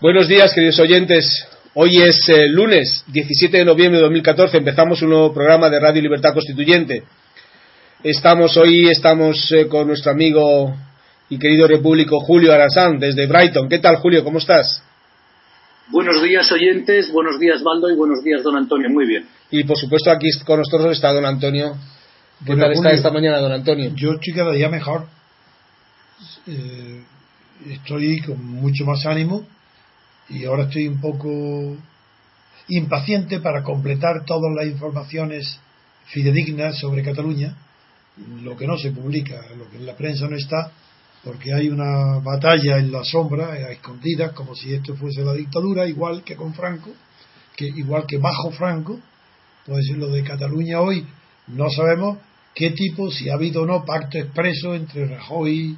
Buenos días, queridos oyentes. Hoy es eh, lunes 17 de noviembre de 2014. Empezamos un nuevo programa de Radio Libertad Constituyente. Estamos hoy estamos eh, con nuestro amigo y querido repúblico Julio Arasán desde Brighton. ¿Qué tal, Julio? ¿Cómo estás? Buenos días, oyentes. Buenos días, Baldo. Y buenos días, don Antonio. Muy bien. Y por supuesto, aquí con nosotros está don Antonio. ¿Qué tal está esta mañana, don Antonio? Yo estoy cada día mejor. Eh, estoy con mucho más ánimo y ahora estoy un poco impaciente para completar todas las informaciones fidedignas sobre Cataluña, lo que no se publica, lo que en la prensa no está, porque hay una batalla en la sombra, a escondidas, como si esto fuese la dictadura, igual que con Franco, que igual que bajo Franco, pues lo de Cataluña hoy no sabemos qué tipo, si ha habido o no pacto expreso entre Rajoy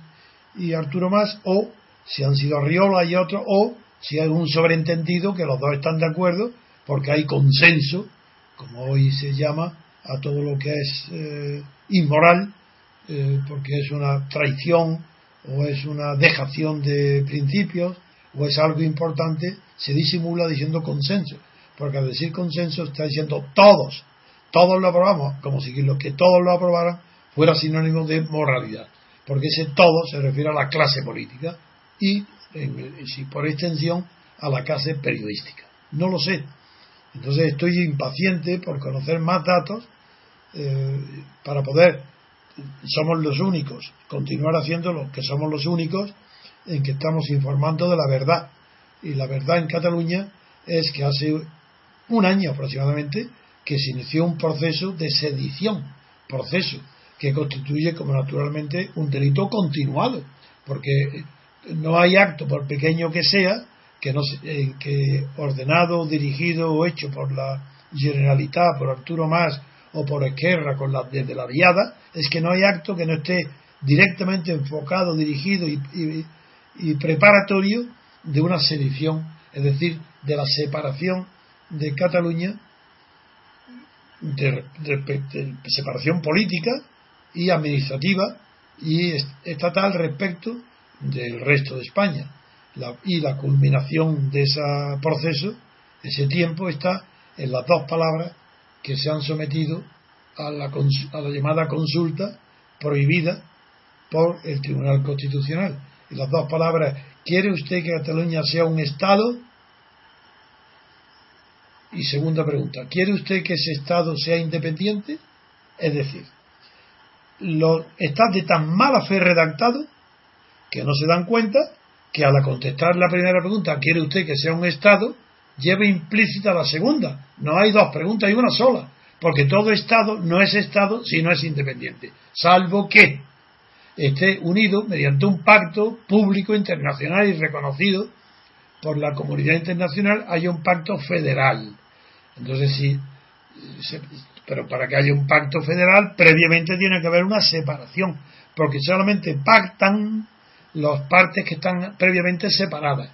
y Arturo Más, o si han sido Riola y otros, o si hay un sobreentendido que los dos están de acuerdo, porque hay consenso, como hoy se llama, a todo lo que es eh, inmoral, eh, porque es una traición o es una dejación de principios o es algo importante, se disimula diciendo consenso, porque al decir consenso está diciendo todos, todos lo aprobamos, como si lo que todos lo aprobaran fuera sinónimo de moralidad, porque ese todo se refiere a la clase política y si por extensión a la clase periodística. No lo sé. Entonces estoy impaciente por conocer más datos eh, para poder, somos los únicos, continuar haciendo lo que somos los únicos en que estamos informando de la verdad. Y la verdad en Cataluña es que hace un año aproximadamente que se inició un proceso de sedición, proceso que constituye como naturalmente un delito continuado, porque no hay acto, por pequeño que sea, que, no, eh, que ordenado, dirigido o hecho por la Generalitat, por Arturo Más o por Esquerra con la, desde la diada, es que no hay acto que no esté directamente enfocado, dirigido y, preparatorio de una sedición, es decir, de la separación de Cataluña, de separación política y administrativa y estatal respecto del resto de España. y la culminación de ese proceso, ese tiempo, está en las dos palabras que se han sometido a la, a la llamada consulta prohibida por el Tribunal Constitucional. Y las dos palabras, ¿quiere usted que Cataluña sea un Estado? Y segunda pregunta, ¿quiere usted que ese Estado sea independiente? Es decir, lo, está de tan mala fe redactado que no se dan cuenta que al contestar la primera pregunta, ¿quiere usted que sea un Estado? lleva implícita la segunda. No hay dos preguntas, hay una sola. Porque todo Estado no es Estado si no es independiente. Salvo que esté unido mediante un pacto público, internacional y reconocido por la comunidad internacional, haya un pacto federal. Entonces, sí, pero para que haya un pacto federal, previamente tiene que haber una separación, porque solamente pactan las partes que están previamente separadas.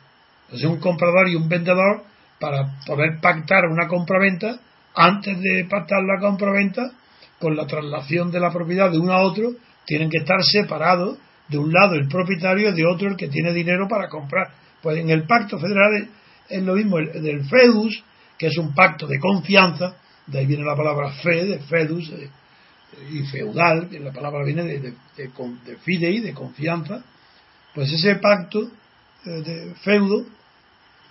Entonces un comprador y un vendedor, para poder pactar una compraventa, antes de pactar la compraventa, con la traslación de la propiedad de uno a otro, tienen que estar separados, de un lado el propietario y de otro el que tiene dinero para comprar. Pues en el pacto federal es, lo mismo el, del FEDUS, que es un pacto de confianza, de ahí viene la palabra fe, de FEDUS, eh, y feudal, la palabra viene de, de fidei, de confianza, pues ese pacto eh, de feudo,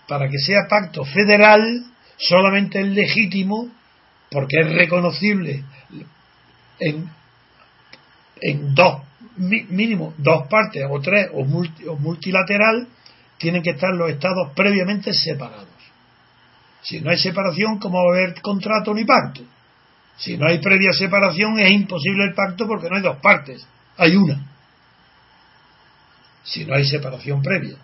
para que sea pacto federal, solamente es legítimo porque es reconocible en, en dos, mínimo dos partes o tres o, o multilateral, tienen que estar los estados previamente separados. Si no hay separación, ¿cómo va a haber contrato ni pacto? Si no hay previa separación, es imposible el pacto porque no hay dos partes, hay una si no hay separación previa.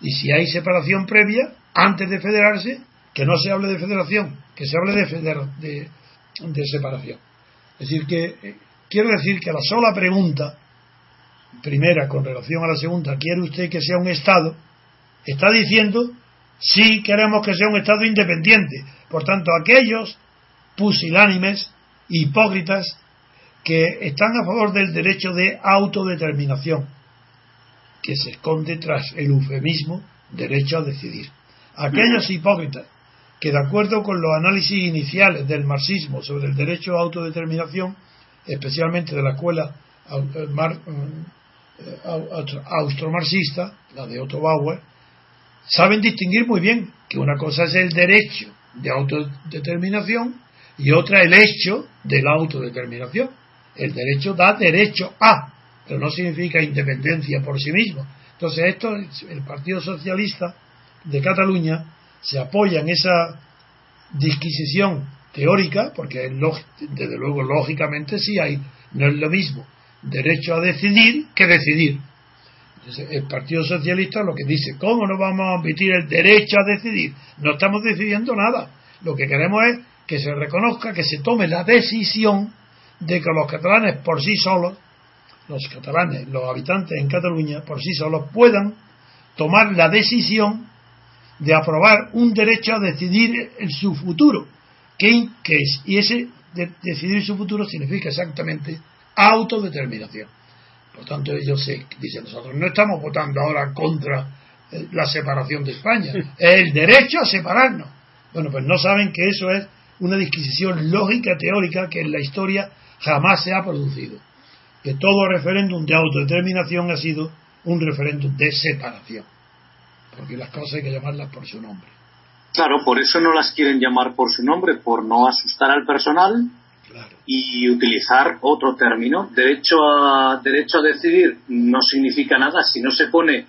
Y si hay separación previa, antes de federarse, que no se hable de federación, que se hable de, de, separación. Es decir, que eh, quiero decir que la sola pregunta, primera con relación a la segunda, ¿quiere usted que sea un Estado? Está diciendo, sí queremos que sea un Estado independiente. Por tanto, aquellos pusilánimes, hipócritas, que están a favor del derecho de autodeterminación, que se esconde tras el eufemismo derecho a decidir. Aquellos hipócritas que de acuerdo con los análisis iniciales del marxismo sobre el derecho a autodeterminación, especialmente de la escuela eh, eh, austromarxista, la de Otto Bauer, saben distinguir muy bien que una cosa es el derecho de autodeterminación y otra el hecho de la autodeterminación. El derecho da derecho a, pero no significa independencia por sí mismo. Entonces esto, el Partido Socialista de Cataluña se apoya en esa disquisición teórica, porque desde luego lógicamente sí hay, no es lo mismo derecho a decidir que decidir. el Partido Socialista lo que dice, ¿cómo no vamos a admitir el derecho a decidir? No estamos decidiendo nada. Lo que queremos es que se reconozca, que se tome la decisión de que los catalanes por sí solos, los catalanes, los habitantes en Cataluña por sí solos puedan tomar la decisión de aprobar un derecho a decidir en su futuro. ¿Qué, es? Y ese de, decidir su futuro significa exactamente autodeterminación. Por tanto, ellos se dicen nosotros no estamos votando ahora contra eh, la separación de España, es el derecho a separarnos. Bueno, pues no saben que eso es una disquisición lógica teórica que en la historia jamás se ha producido. Que todo referéndum de autodeterminación ha sido un referéndum de separación porque las cosas hay que llamarlas por su nombre. Claro, por eso no las quieren llamar por su nombre, por no asustar al personal y utilizar otro término. Derecho a, derecho a decidir no significa nada si no se pone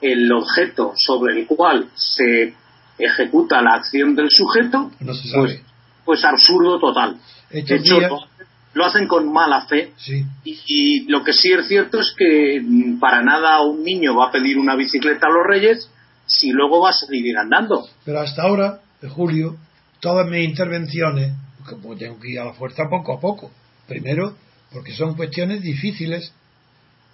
el objeto sobre el cual se ejecuta la acción del sujeto, pues, pues, absurdo total. hecho, lo, hacen con mala fe y, y, lo que sí es cierto es que mm, para nada un niño va a pedir una bicicleta a los reyes si luego vas a vivir andando. Pero hasta ahora, de julio, todas mis intervenciones, como tengo que ir a la fuerza poco a poco. Primero, porque son cuestiones difíciles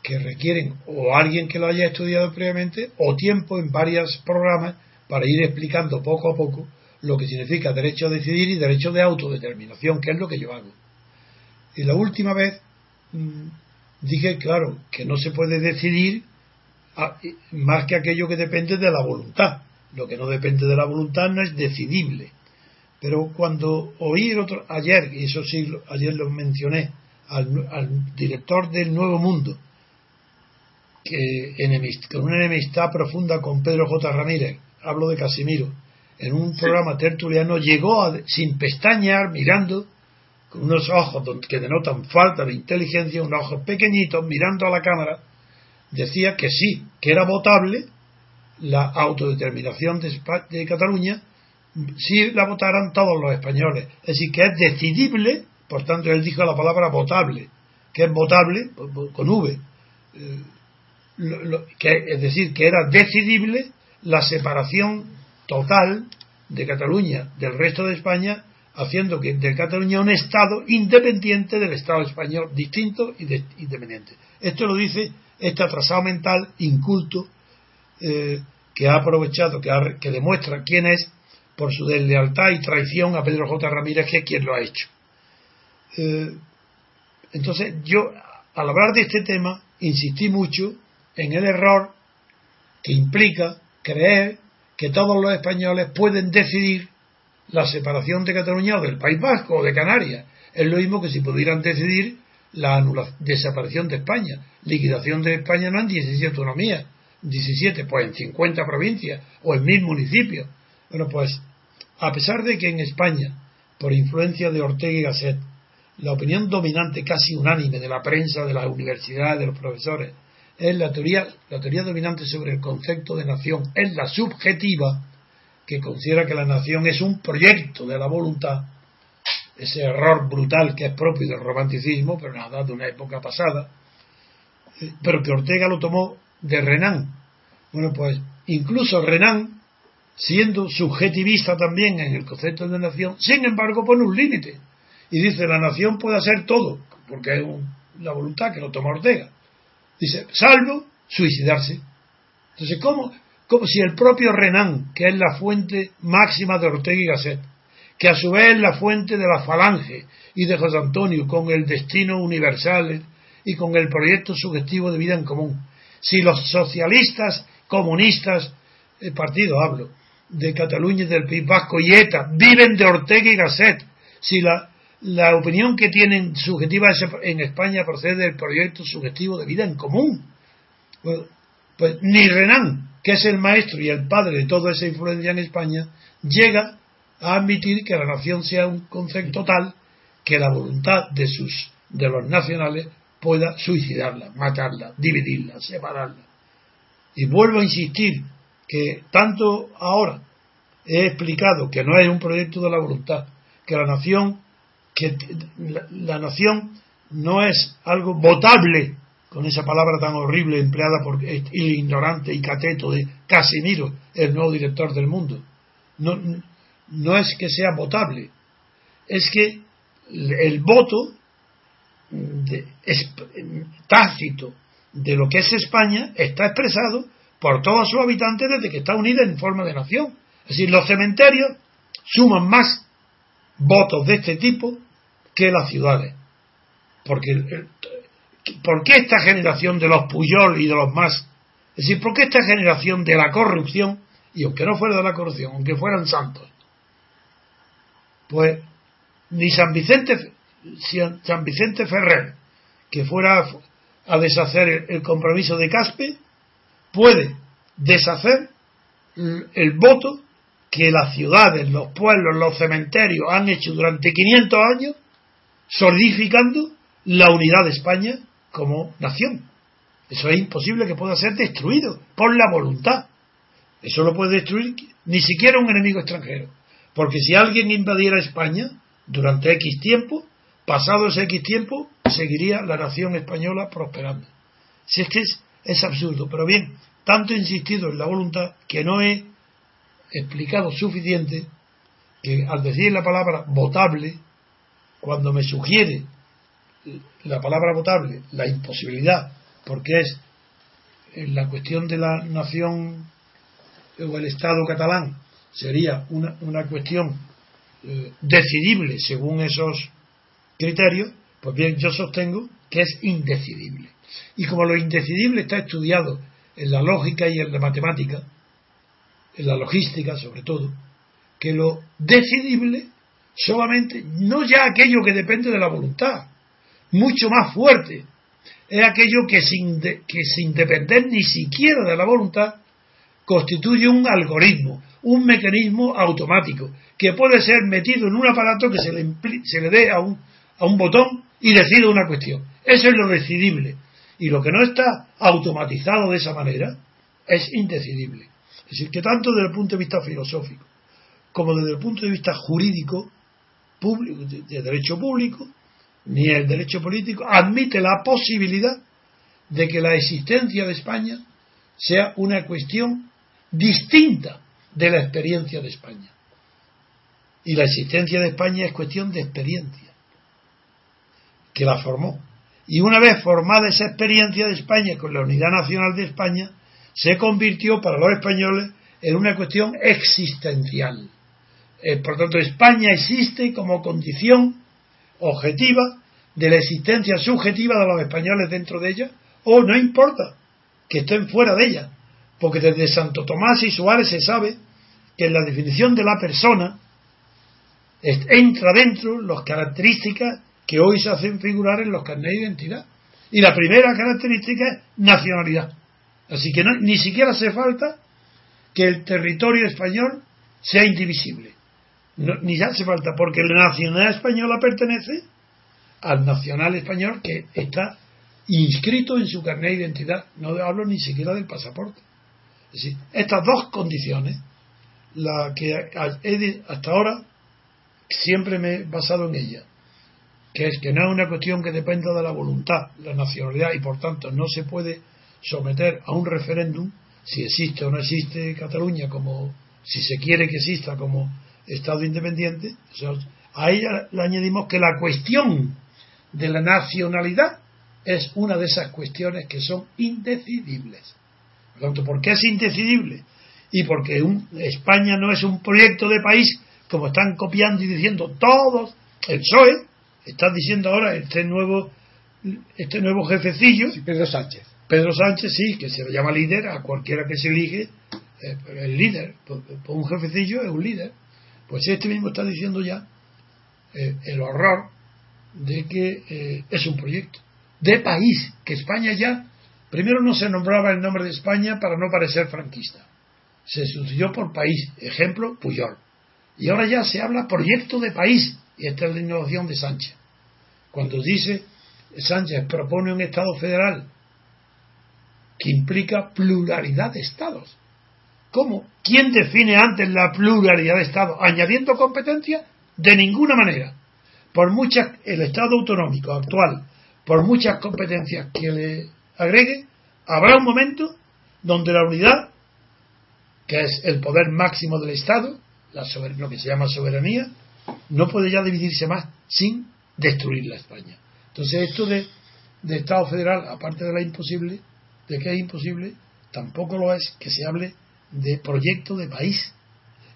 que requieren o alguien que lo haya estudiado previamente o tiempo en varios programas para ir explicando poco a poco lo que significa derecho a decidir y derecho de autodeterminación, que es lo que yo hago. Y la última vez mm, dije, claro, que no se puede decidir más que aquello que depende de la voluntad. Lo que no depende de la voluntad no es decidible. Pero cuando oí el otro, ayer, y eso sí, ayer lo mencioné, al, director del Nuevo Mundo, que con una enemistad profunda con Pedro J. Ramírez, hablo de Casimiro, en un programa tertuliano llegó sin pestañear, mirando, con unos ojos que denotan falta de inteligencia, unos ojos pequeñitos, mirando a la cámara, decía que sí, que era votable la autodeterminación de, Cataluña si la votaran todos los españoles. Es decir, que es decidible, por tanto él dijo la palabra votable, que es votable con V. Eh, que, es decir, que era decidible la separación total de Cataluña del resto de España, haciendo que de Cataluña un Estado independiente del Estado español, distinto y independiente. Esto lo dice este atrasado mental, inculto, eh, que ha aprovechado, que, demuestra quién es por su deslealtad y traición a Pedro J. Ramírez, que es quien lo ha hecho. Eh, entonces, yo, al hablar de este tema, insistí mucho en el error que implica creer que todos los españoles pueden decidir la separación de Cataluña o del País Vasco o de Canarias. Es lo mismo que si pudieran decidir la desaparición de España. Liquidación de España no en 17 autonomías, 17, pues en 50 provincias o en mil municipios. Bueno, pues a pesar de que en España, por influencia de Ortega y Gasset, la opinión dominante casi unánime de la prensa, de las universidades, de los profesores, es la teoría, la teoría dominante sobre el concepto de nación, es la subjetiva, que considera que la nación es un proyecto de la voluntad ese error brutal que es propio del romanticismo, pero nada, de una época pasada, eh, pero que Ortega lo tomó de Renan. Bueno, pues incluso Renan, siendo subjetivista también en el concepto de nación, sin embargo pone un límite y dice la nación puede hacer todo, porque es la voluntad que lo toma Ortega. Dice, salvo suicidarse. Entonces, ¿cómo, como si el propio Renan, que es la fuente máxima de Ortega y Gasset, que a su vez es la fuente de la falange y de José Antonio con el destino universal y con el proyecto subjetivo de vida en común. Si los socialistas, comunistas, el partido hablo, de Cataluña y del País Vasco y ETA, viven de Ortega y Gasset. Si la, la opinión que tienen subjetiva en España procede del proyecto subjetivo de vida en común. Pues, pues, ni Renan, que es el maestro y el padre de toda esa influencia en España, llega a admitir que la nación sea un concepto tal que la voluntad de sus de los nacionales pueda suicidarla, matarla, dividirla, separarla. Y vuelvo a insistir que tanto ahora he explicado que no es un proyecto de la voluntad, que la nación, que la, nación no es algo votable, con esa palabra tan horrible empleada por el ignorante y cateto de Casimiro, el nuevo director del mundo. No, no es que sea votable, es que el voto de, tácito de lo que es España está expresado por todos sus habitantes desde que está unida en forma de nación. Es decir, los cementerios suman más votos de este tipo que las ciudades. Porque, ¿Por qué esta generación de los Puyol y de los más? Es decir, ¿por qué esta generación de la corrupción, y aunque no fuera de la corrupción, aunque fueran santos, pues ni San Vicente, San Vicente Ferrer, que fuera a deshacer el compromiso de Caspe, puede deshacer el voto que las ciudades, los pueblos, los cementerios han hecho durante 500 años, solidificando la unidad de España como nación. Eso es imposible que pueda ser destruido por la voluntad. Eso no puede destruir ni siquiera un enemigo extranjero. Porque si alguien invadiera España durante X tiempo, pasado ese X tiempo, seguiría la nación española prosperando. Si es que es, es absurdo. Pero bien, tanto he insistido en la voluntad que no he explicado suficiente que al decir la palabra votable, cuando me sugiere la palabra votable la imposibilidad, porque es la cuestión de la nación o el Estado catalán, sería una, una cuestión eh, decidible según esos criterios, pues bien, yo sostengo que es indecidible. Y como lo indecidible está estudiado en la lógica y en la matemática, en la logística sobre todo, que lo decidible solamente, no ya aquello que depende de la voluntad, mucho más fuerte, es aquello que sin, que sin depender ni siquiera de la voluntad constituye un algoritmo, un mecanismo automático, que puede ser metido en un aparato que se le, se le dé a un, a un botón y decida una cuestión. Eso es lo decidible. Y lo que no está automatizado de esa manera es indecidible. Es decir, que tanto desde el punto de vista filosófico como desde el punto de vista jurídico, público, de derecho público, ni el derecho político admite la posibilidad de que la existencia de España sea una cuestión distinta de la experiencia de España. Y la existencia de España es cuestión de experiencia, que la formó. Y una vez formada esa experiencia de España con la unidad nacional de España, se convirtió para los españoles en una cuestión existencial. Eh, por tanto, España existe como condición objetiva de la existencia subjetiva de los españoles dentro de ella, o no importa que estén fuera de ella, porque desde Santo Tomás y Suárez se sabe que en la definición de la persona entra dentro las características que hoy se hacen figurar en los carnets de identidad. Y la primera característica es nacionalidad. Así que ni siquiera hace falta que el territorio español sea indivisible. Ni hace falta, porque la nacionalidad española pertenece al nacional español que está inscrito en su carnet de identidad. No hablo ni siquiera del pasaporte. Es decir, estas dos condiciones, la que hasta ahora siempre me he basado en ellas, que es que no es una cuestión que dependa de la voluntad, la nacionalidad, y por tanto no se puede someter a un referéndum si existe o no existe Cataluña como si se quiere que exista como Estado independiente. a ella le añadimos que la cuestión de la nacionalidad es una de esas cuestiones que son indecidibles. Por tanto, ¿por qué es indecidible? Y porque un, España no es un proyecto de país como están copiando y diciendo todos, el PSOE, está diciendo ahora este nuevo este nuevo jefecillo. Pedro Sánchez. Pedro Sánchez, sí, que se le llama líder a cualquiera que se elige eh, el líder, pues, pues un jefecillo es un líder. Pues este mismo está diciendo ya eh, el horror de que eh, es un proyecto de país, que España ya, primero no se nombraba el nombre de España para no parecer franquista, se sustituyó por país, ejemplo, Puyol. Y ahora ya se habla proyecto de país, y esta es la innovación de Sánchez. Cuando dice Sánchez propone un Estado federal que implica pluralidad de Estados. ¿Cómo? ¿Quién define antes la pluralidad de Estados? ¿Añadiendo competencia? De ninguna manera. Por muchas, el Estado autonómico actual, por muchas competencias que le agregue, habrá un momento donde la unidad, que es el poder máximo del Estado, lo que se llama soberanía, no puede ya dividirse más sin destruir la España. Entonces esto de, de Estado federal, aparte de la imposible, de que es imposible, tampoco lo es que se hable de proyecto de país.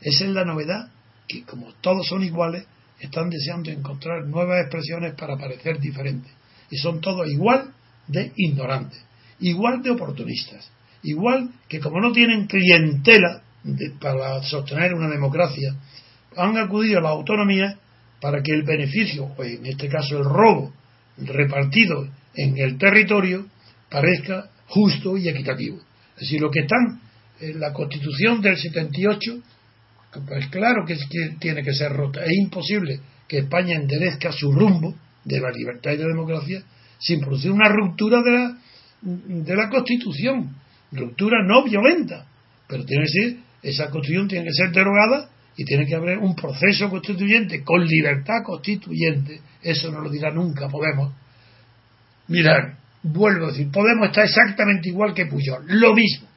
Esa es la novedad, que como todos son iguales, están deseando encontrar nuevas expresiones para parecer diferentes. Y son todos igual de ignorantes, igual de oportunistas, igual que como no tienen clientela para sostener una democracia, han acudido a la autonomía para que el beneficio, o en este caso el robo, repartido en el territorio, parezca justo y equitativo. Es decir, lo que están en la Constitución del 78, pues claro que, tiene que ser rota. Es imposible que España enderezca su rumbo de la libertad y de la democracia sin producir una ruptura de la, de la Constitución. Ruptura no violenta, pero tiene que ser, esa Constitución tiene que ser derogada y tiene que haber un proceso constituyente con libertad constituyente. Eso no lo dirá nunca Podemos. Mirar, vuelvo a decir, Podemos está exactamente igual que Puyol, lo mismo.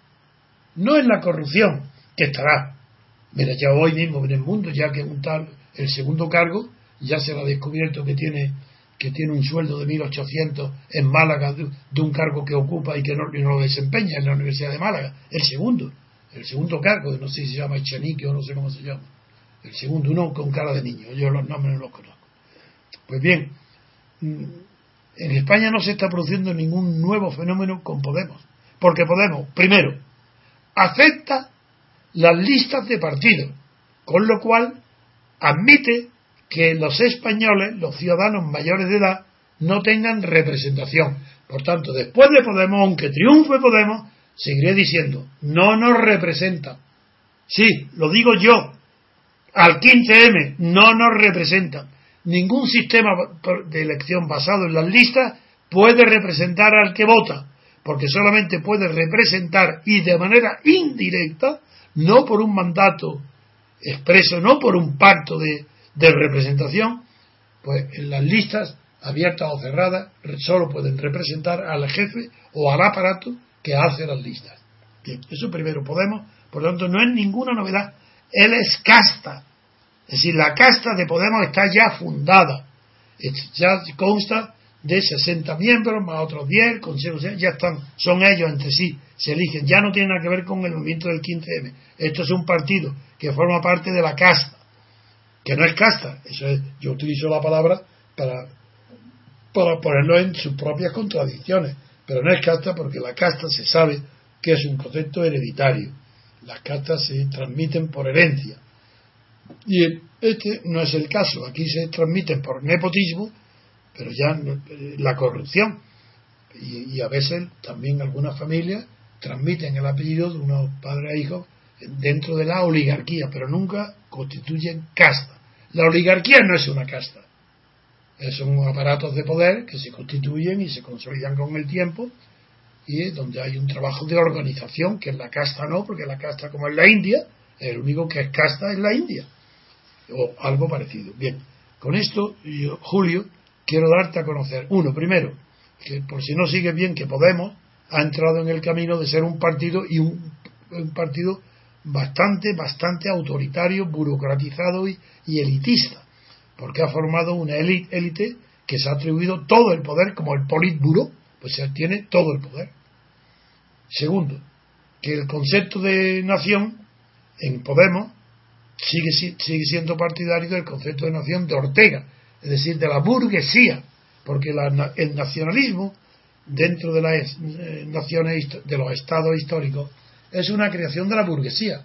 No es la corrupción, que estará. Mira, ya hoy mismo en el mundo, ya que un tal, el segundo cargo, ya se ha descubierto que tiene que tiene un sueldo de 1.800 en Málaga de, un cargo que ocupa y que no, lo desempeña en la Universidad de Málaga. El segundo, el segundo cargo, no sé si se llama Echenique o no sé cómo se llama. El segundo, uno con cara de niño, yo los nombres no los conozco. Pues bien, mm, en España no se está produciendo ningún nuevo fenómeno con Podemos. Porque Podemos, primero, acepta las listas de partidos, con lo cual admite que los españoles, los ciudadanos mayores de edad, no tengan representación. Por tanto, después de Podemos, aunque triunfe Podemos, seguiré diciendo, no nos representa. Sí, lo digo yo, al 15M no nos representa. Ningún sistema de elección basado en las listas puede representar al que vota, porque solamente puede representar y de manera indirecta, no por un mandato expreso, no por un pacto de, representación, pues en las listas abiertas o cerradas solo pueden representar al jefe o al aparato que hace las listas. Bien, eso primero Podemos, por lo tanto no es ninguna novedad. Él es casta, es decir, la casta de Podemos está ya fundada, ya consta de 60 miembros más otros 10, consejos, ya están, son ellos entre sí, se eligen, ya no tiene nada que ver con el movimiento del 15M. Esto es un partido que forma parte de la casta, que no es casta, eso es, yo utilizo la palabra para, para ponerlo en sus propias contradicciones pero no es casta porque la casta se sabe que es un concepto hereditario. Las castas se transmiten por herencia. Y este no es el caso. Aquí se transmiten por nepotismo, pero ya la corrupción. Y, a veces también algunas familias transmiten el apellido de unos padres a hijos dentro de la oligarquía, pero nunca constituyen casta. La oligarquía no es una casta. Son aparatos de poder que se constituyen y se consolidan con el tiempo y donde hay un trabajo de organización que en la casta no, porque la casta como en la India, el único que es casta es la India o algo parecido. Bien, con esto, yo, Julio, quiero darte a conocer, uno, primero, que por si no sigue bien, que Podemos ha entrado en el camino de ser un partido y un, partido bastante, bastante autoritario, burocratizado y elitista porque ha formado una élite que se ha atribuido todo el poder, como el Politburo, pues se tiene todo el poder. Segundo, que el concepto de nación en Podemos sigue, sigue siendo partidario del concepto de nación de Ortega, es decir, de la burguesía, porque el nacionalismo dentro de las eh, naciones, de los estados históricos, es una creación de la burguesía.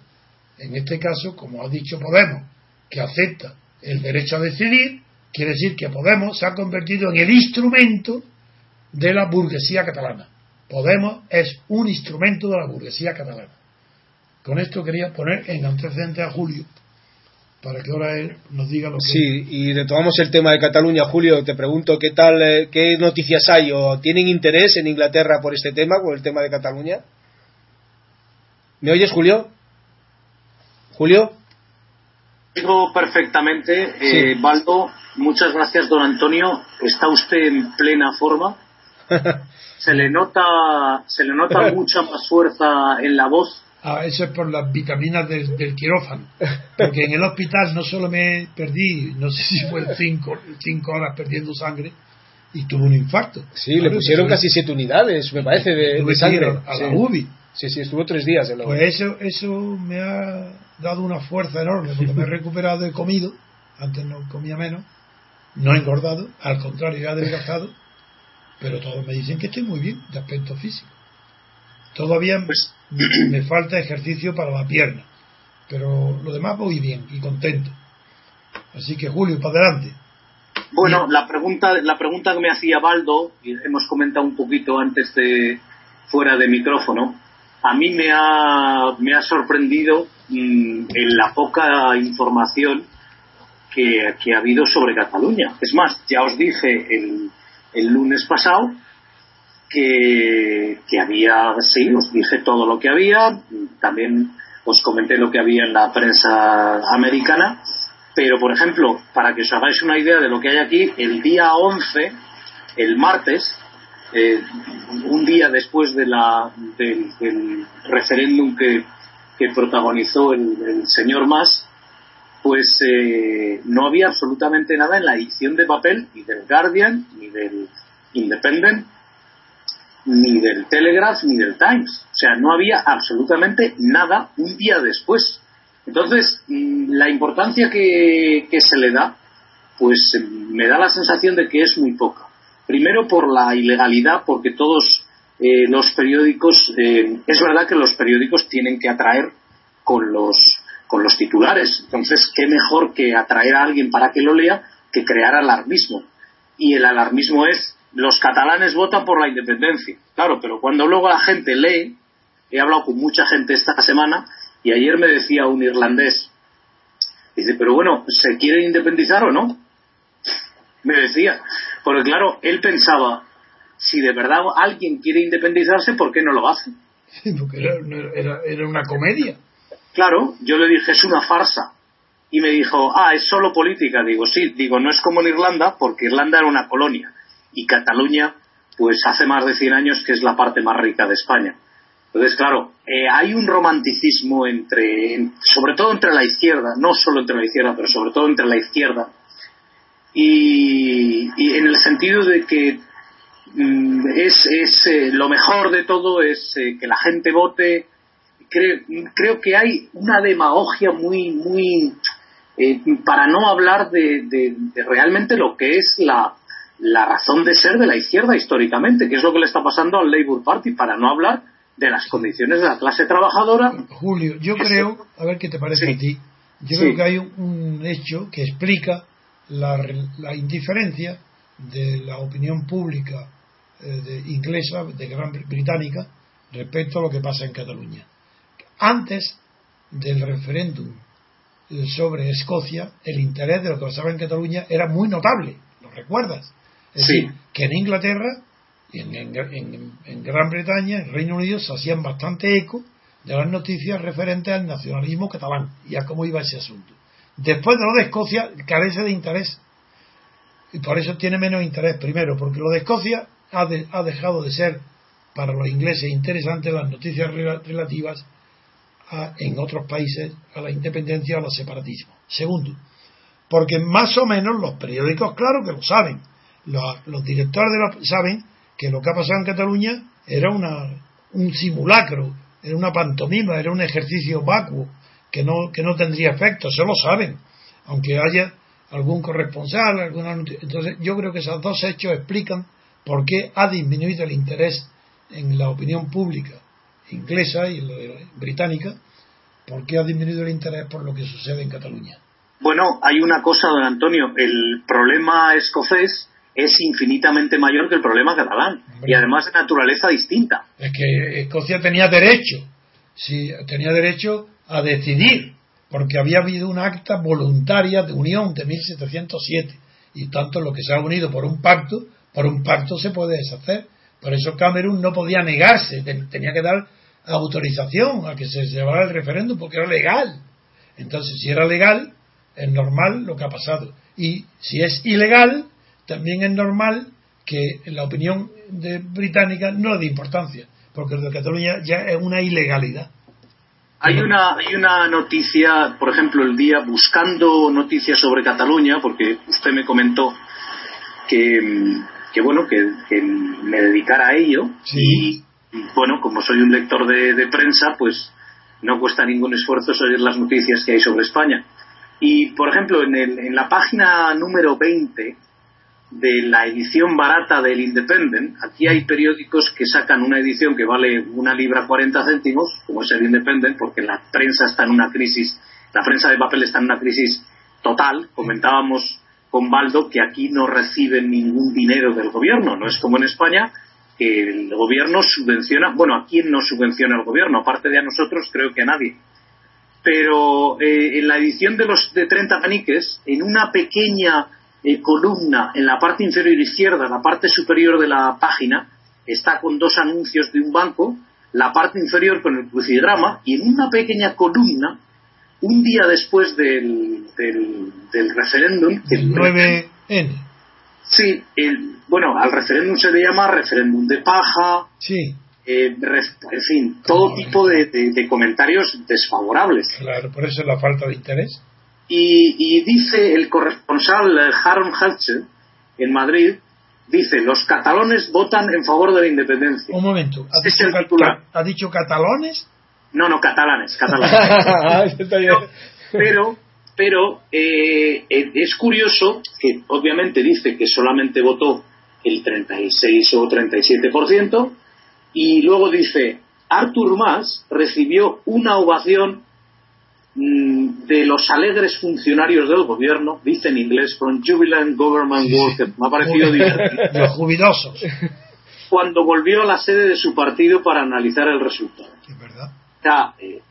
En este caso, como ha dicho Podemos, que acepta el derecho a decidir, quiere decir que Podemos se ha convertido en el instrumento de la burguesía catalana. Podemos es un instrumento de la burguesía catalana. Con esto quería poner en antecedente a Julio, para que ahora él nos diga lo que. Sí, y retomamos el tema de Cataluña, Julio. Te pregunto qué tal, eh, qué noticias hay o tienen interés en Inglaterra por este tema, por el tema de Cataluña. ¿Me oyes, Julio? Julio. Digo perfectamente, eh, Baldo. Muchas gracias, don Antonio. Está usted en plena forma. Se le nota, se le nota mucha más fuerza en la voz Ah, eso es por las vitaminas del, quirófano. Porque en el hospital no solo me perdí, no sé si fue cinco, cinco horas perdiendo sangre, y tuve un infarto. Sí, le pusieron casi siete unidades, me parece, de, sangre. A la UBI. Sí, sí, estuvo tres días en la Pues eso, eso me ha dado una fuerza enorme, porque me he recuperado, he comido, antes no comía menos, no he engordado, al contrario, he adelgazado, pero todos me dicen que estoy muy bien de aspecto físico. Todavía pues, me falta ejercicio para la pierna, pero lo demás voy bien y contento. Así que Julio, para adelante. Bueno, la pregunta, la pregunta que me hacía Baldo, y hemos comentado un poquito antes de fuera de micrófono, a mí me ha, me ha sorprendido mm, en la poca información que, ha habido sobre Cataluña. Es más, ya os dije el, el lunes pasado que, había, sí, os dije todo lo que había, también os comenté lo que había en la prensa americana, pero por ejemplo, para que os hagáis una idea de lo que hay aquí, el día 11, el martes, eh, un día después de la, del, referéndum que, que protagonizó el, señor Mas, pues eh, no había absolutamente nada en la edición de papel ni del Guardian ni del Independent ni del Telegraph ni del Times. O sea, no había absolutamente nada un día después. Entonces, mm, la importancia que, se le da, pues me da la sensación de que es muy poca. Primero por la ilegalidad, porque todos eh, los periódicos, eh, es verdad que los periódicos tienen que atraer con los, con los titulares. Entonces, qué mejor que atraer a alguien para que lo lea que crear alarmismo. Y el alarmismo es los catalanes votan por la independencia. Claro, pero cuando luego la gente lee, he hablado con mucha gente esta semana y ayer me decía un irlandés, dice, pero bueno, ¿se quiere independizar o no? Me decía, porque claro, él pensaba, si de verdad alguien quiere independizarse, ¿por qué no lo hace? porque era, era una comedia. Claro, yo le dije, es una farsa. Y me dijo, ah, es solo política. Digo, sí, digo, no es como en Irlanda, porque Irlanda era una colonia y Cataluña, pues hace más de 100 años que es la parte más rica de España. Entonces, claro, eh, hay un romanticismo entre, sobre todo entre la izquierda, no solo entre la izquierda, pero sobre todo entre la izquierda, y, en el sentido de que mm, es, es eh, lo mejor de todo es eh, que la gente vote. Creo, creo, que hay una demagogia muy, muy, para no hablar de realmente lo que es la, la razón de ser de la izquierda históricamente, que es lo que le está pasando al Labour Party, para no hablar de las condiciones de la clase trabajadora. Julio, yo creo, a ver qué te parece a ti, yo creo que hay un, hecho que explica la, indiferencia de la opinión pública eh, de, inglesa, de Gran Británica, respecto a lo que pasa en Cataluña. Antes del referéndum eh, sobre Escocia, el interés de lo que pasaba en Cataluña era muy notable, ¿lo recuerdas? Es decir, que en Inglaterra y en, Gran Bretaña, en Reino Unido, se hacían bastante eco de las noticias referentes al nacionalismo catalán y a cómo iba ese asunto. Después de lo de Escocia, carece de interés. Y por eso tiene menos interés, primero, porque lo de Escocia ha, ha dejado de ser para los ingleses interesantes las noticias relativas a, en otros países a la independencia o al separatismo. Segundo, porque más o menos los periódicos, claro que lo saben, los, directores de la, saben que lo que ha pasado en Cataluña era una, un simulacro, era una pantomima, era un ejercicio vacuo que no, que no tendría efecto, eso lo saben, aunque haya algún corresponsal, alguna entonces yo creo que esos dos hechos explican por qué ha disminuido el interés en la opinión pública inglesa y británica, ¿por qué ha disminuido el interés por lo que sucede en Cataluña? Bueno, hay una cosa, don Antonio, el problema escocés es infinitamente mayor que el problema catalán y además de naturaleza distinta. Es que Escocia tenía derecho, sí, tenía derecho a decidir, porque había habido una acta voluntaria de unión de 1707 y tanto lo que se ha unido por un pacto, por un pacto se puede deshacer. Por eso Camerún no podía negarse, tenía que dar autorización a que se llevara el referéndum porque era legal. Entonces, si era legal, es normal lo que ha pasado. Y si es ilegal, también es normal que la opinión de británica no es de importancia, porque lo de Cataluña ya es una ilegalidad. Hay una, hay una noticia, por ejemplo, el día buscando noticias sobre Cataluña, porque usted me comentó que, que bueno, que, me dedicara a ello. Y, bueno, como soy un lector de, de, prensa, pues no cuesta ningún esfuerzo seguir las noticias que hay sobre España. Y, por ejemplo, en, el, en la página número 20 de la edición barata del Independent, aquí hay periódicos que sacan una edición que vale una libra 40 céntimos, como es el Independent, porque la prensa está en una crisis, la prensa de papel está en una crisis total. Comentábamos con Baldo que aquí no reciben ningún dinero del gobierno, no es como en España, que el gobierno subvenciona, bueno, ¿a quién no subvenciona el gobierno? Aparte de a nosotros, creo que a nadie pero eh, en la edición de los de 30 paniques, en una pequeña eh, columna en la parte inferior izquierda, la parte superior de la página, está con dos anuncios de un banco, la parte inferior con el crucigrama, y en una pequeña columna, un día después del, del, referéndum. El 9N. Sí, el, bueno, al referéndum se le llama referéndum de paja. Sí eh, en fin, todo tipo de, comentarios desfavorables. Claro, por eso es la falta de interés. Y, dice el corresponsal eh, Harold Hatcher en Madrid, dice, los catalanes votan en favor de la independencia. Un momento, ¿ha, dicho, catalanes? No, no, catalanes, catalanes. pero, pero, eh, es curioso que obviamente dice que solamente votó el 36 o 37%, y luego dice, Arthur Mas recibió una ovación de los alegres funcionarios del gobierno, dice en inglés, from jubilant government workers. Me ha parecido divertido. Los jubilosos. Cuando volvió a la sede de su partido para analizar el resultado. Es verdad. Eh,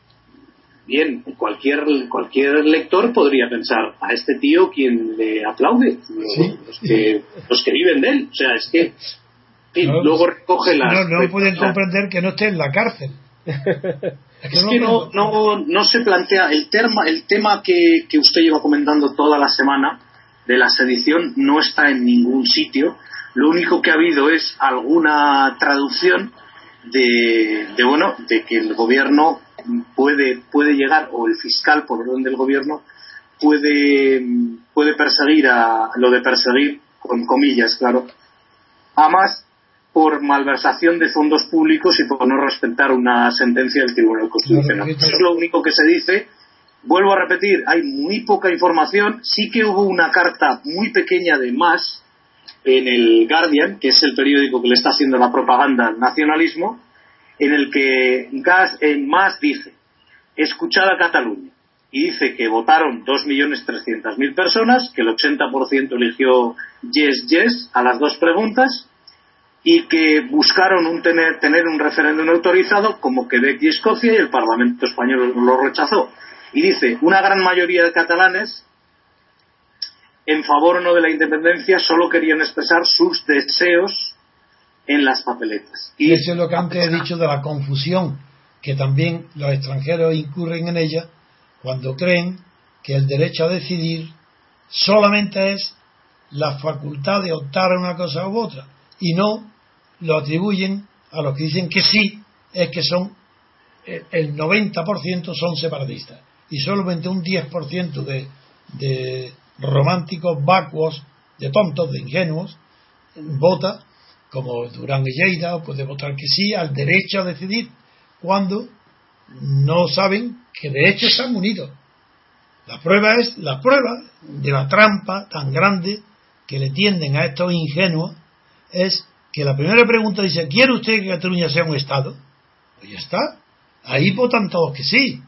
bien, cualquier, cualquier lector podría pensar, a este tío quien le aplaude, los, que, los que viven de él. O sea, es que no, luego recoge las. No, no pueden comprender que no esté en la cárcel. Es que, no, no, no, se plantea el tema, el tema que, que usted lleva comentando toda la semana de la sedición no está en ningún sitio. Lo único que ha habido es alguna traducción de, de bueno de que el gobierno puede puede llegar o el fiscal por orden del gobierno puede puede perseguir a lo de perseguir con comillas claro a más por malversación de fondos públicos y por no respetar una sentencia del Tribunal Constitucional. Eso es lo único que se dice. Vuelvo a repetir, hay muy poca información. Sí que hubo una carta muy pequeña de más en el Guardian, que es el periódico que le está haciendo la propaganda al nacionalismo, en el que Gas en más dice, escuchad a Cataluña. Y dice que votaron 2.300.000 personas, que el 80% eligió yes, yes a las dos preguntas, y que buscaron un tener, tener un referéndum autorizado como Quebec y Escocia y el Parlamento español lo rechazó. Y dice, una gran mayoría de catalanes en favor o no de la independencia solo querían expresar sus deseos en las papeletas. Y eso es lo que antes he dicho de la confusión, que también los extranjeros incurren en ella cuando creen que el derecho a decidir solamente es la facultad de optar a una cosa u otra y no lo atribuyen a los que dicen que sí, es que son eh, el 90% son separatistas y solamente un 10% de, de románticos vacuos, de tontos, de ingenuos, vota como Durán y Lleida, puede votar que sí al derecho a decidir cuando no saben que de hecho están unidos. La prueba es la prueba de la trampa tan grande que le tienden a estos ingenuos es que la primera pregunta dice, ¿quiere usted que Cataluña sea un Estado? Pues ya está. Ahí votan todos que sí.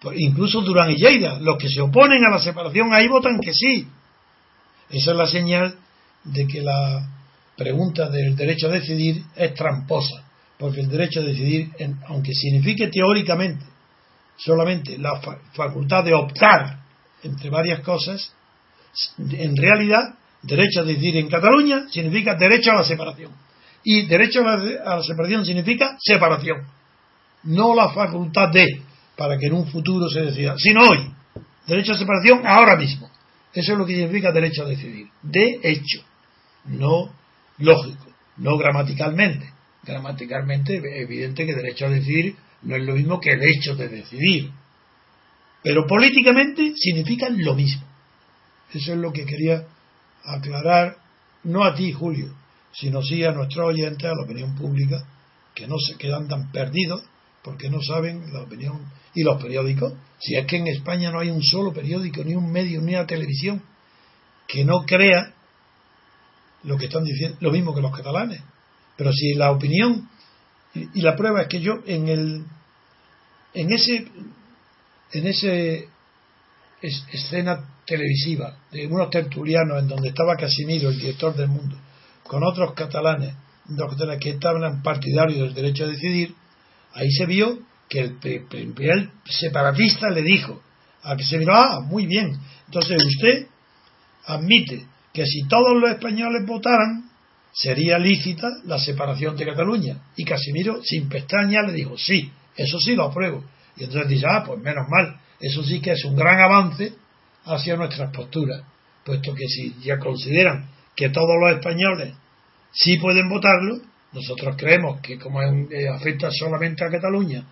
Pues incluso Durán y Lleida, los que se oponen a la separación, ahí votan que sí. Esa es la señal de que la pregunta del derecho a decidir es tramposa, porque el derecho a decidir, aunque signifique teóricamente solamente la facultad de optar entre varias cosas, en realidad, derecho a decidir en Cataluña significa derecho a la separación. Y derecho a la, separación significa separación. No la facultad de, para que en un futuro se decida, sino hoy. Derecho a separación ahora mismo. Eso es lo que significa derecho a decidir. De hecho. No lógico. No gramaticalmente. Gramaticalmente, evidente que derecho a decidir no es lo mismo que el hecho de decidir. Pero políticamente significan lo mismo. Eso es lo que quería aclarar, no a ti, Julio, sino sí a nuestros oyentes, a la opinión pública, que no se quedan tan perdidos porque no saben la opinión y los periódicos. Si es que en España no hay un solo periódico, ni un medio, ni una televisión que no crea lo que están diciendo, lo mismo que los catalanes. Pero si la opinión y, la prueba es que yo en el en ese en ese escena televisiva de unos tertulianos en donde estaba Casimiro, el director del mundo, con otros catalanes que estaban partidarios del derecho a decidir, ahí se vio que el primer separatista le dijo a miró, ah, muy bien, entonces usted admite que si todos los españoles votaran, sería lícita la separación de Cataluña. Y Casimiro, sin pestaña, le dijo, sí, eso sí lo apruebo. Y entonces dice, ah, pues menos mal, eso sí que es un gran avance hacia nuestras posturas, puesto que si ya consideran que todos los españoles sí pueden votarlo, nosotros creemos que como eh, afecta solamente a Cataluña,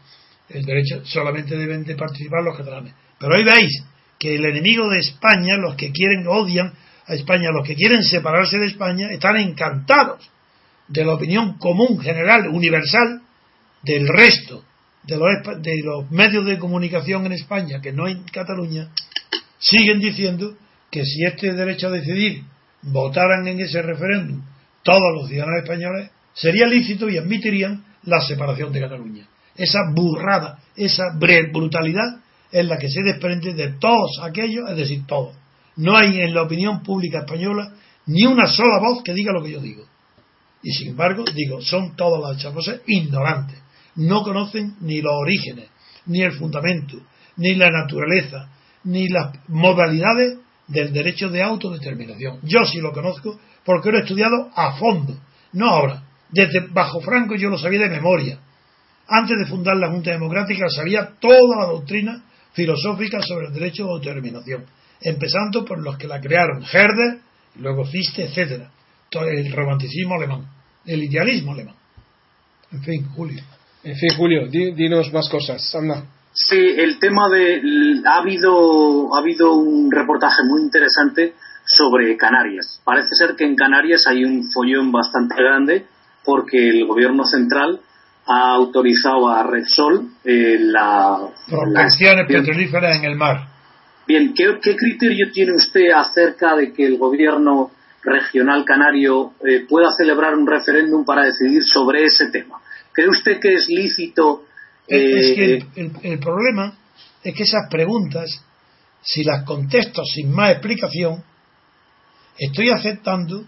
el derecho solamente deben de participar los catalanes. Pero hoy veis que el enemigo de España, los que quieren, odian a España, los que quieren separarse de España, están encantados de la opinión común, general, universal, del resto de los, de los medios de comunicación en España, que no en Cataluña, siguen diciendo que si este derecho a decidir votaran en ese referéndum todos los ciudadanos españoles, sería lícito y admitirían la separación de Cataluña. Esa burrada, esa brutalidad es la que se desprende de todos aquellos, es decir, todos. No hay en la opinión pública española ni una sola voz que diga lo que yo digo. Y sin embargo, digo, son todas las chavosas ignorantes. No conocen ni los orígenes, ni el fundamento, ni la naturaleza, ni las modalidades del derecho de autodeterminación. Yo sí lo conozco porque lo he estudiado a fondo, no ahora. Desde bajo Franco yo lo sabía de memoria. Antes de fundar la Junta Democrática sabía toda la doctrina filosófica sobre el derecho de autodeterminación, empezando por los que la crearon, Herder, luego Fichte, etcétera. El romanticismo alemán, el idealismo alemán. En fin, Julio. En fin, Julio, dinos más cosas. Anda. Sí, el tema de. Ha habido, ha habido un reportaje muy interesante sobre Canarias. Parece ser que en Canarias hay un follón bastante grande porque el gobierno central ha autorizado a Repsol eh, la. Prospecciones petrolíferas en el mar. Bien, ¿qué, criterio tiene usted acerca de que el gobierno regional canario eh, pueda celebrar un referéndum para decidir sobre ese tema? ¿Cree usted que es lícito es que eh, el, problema es que esas preguntas, si las contesto sin más explicación, estoy aceptando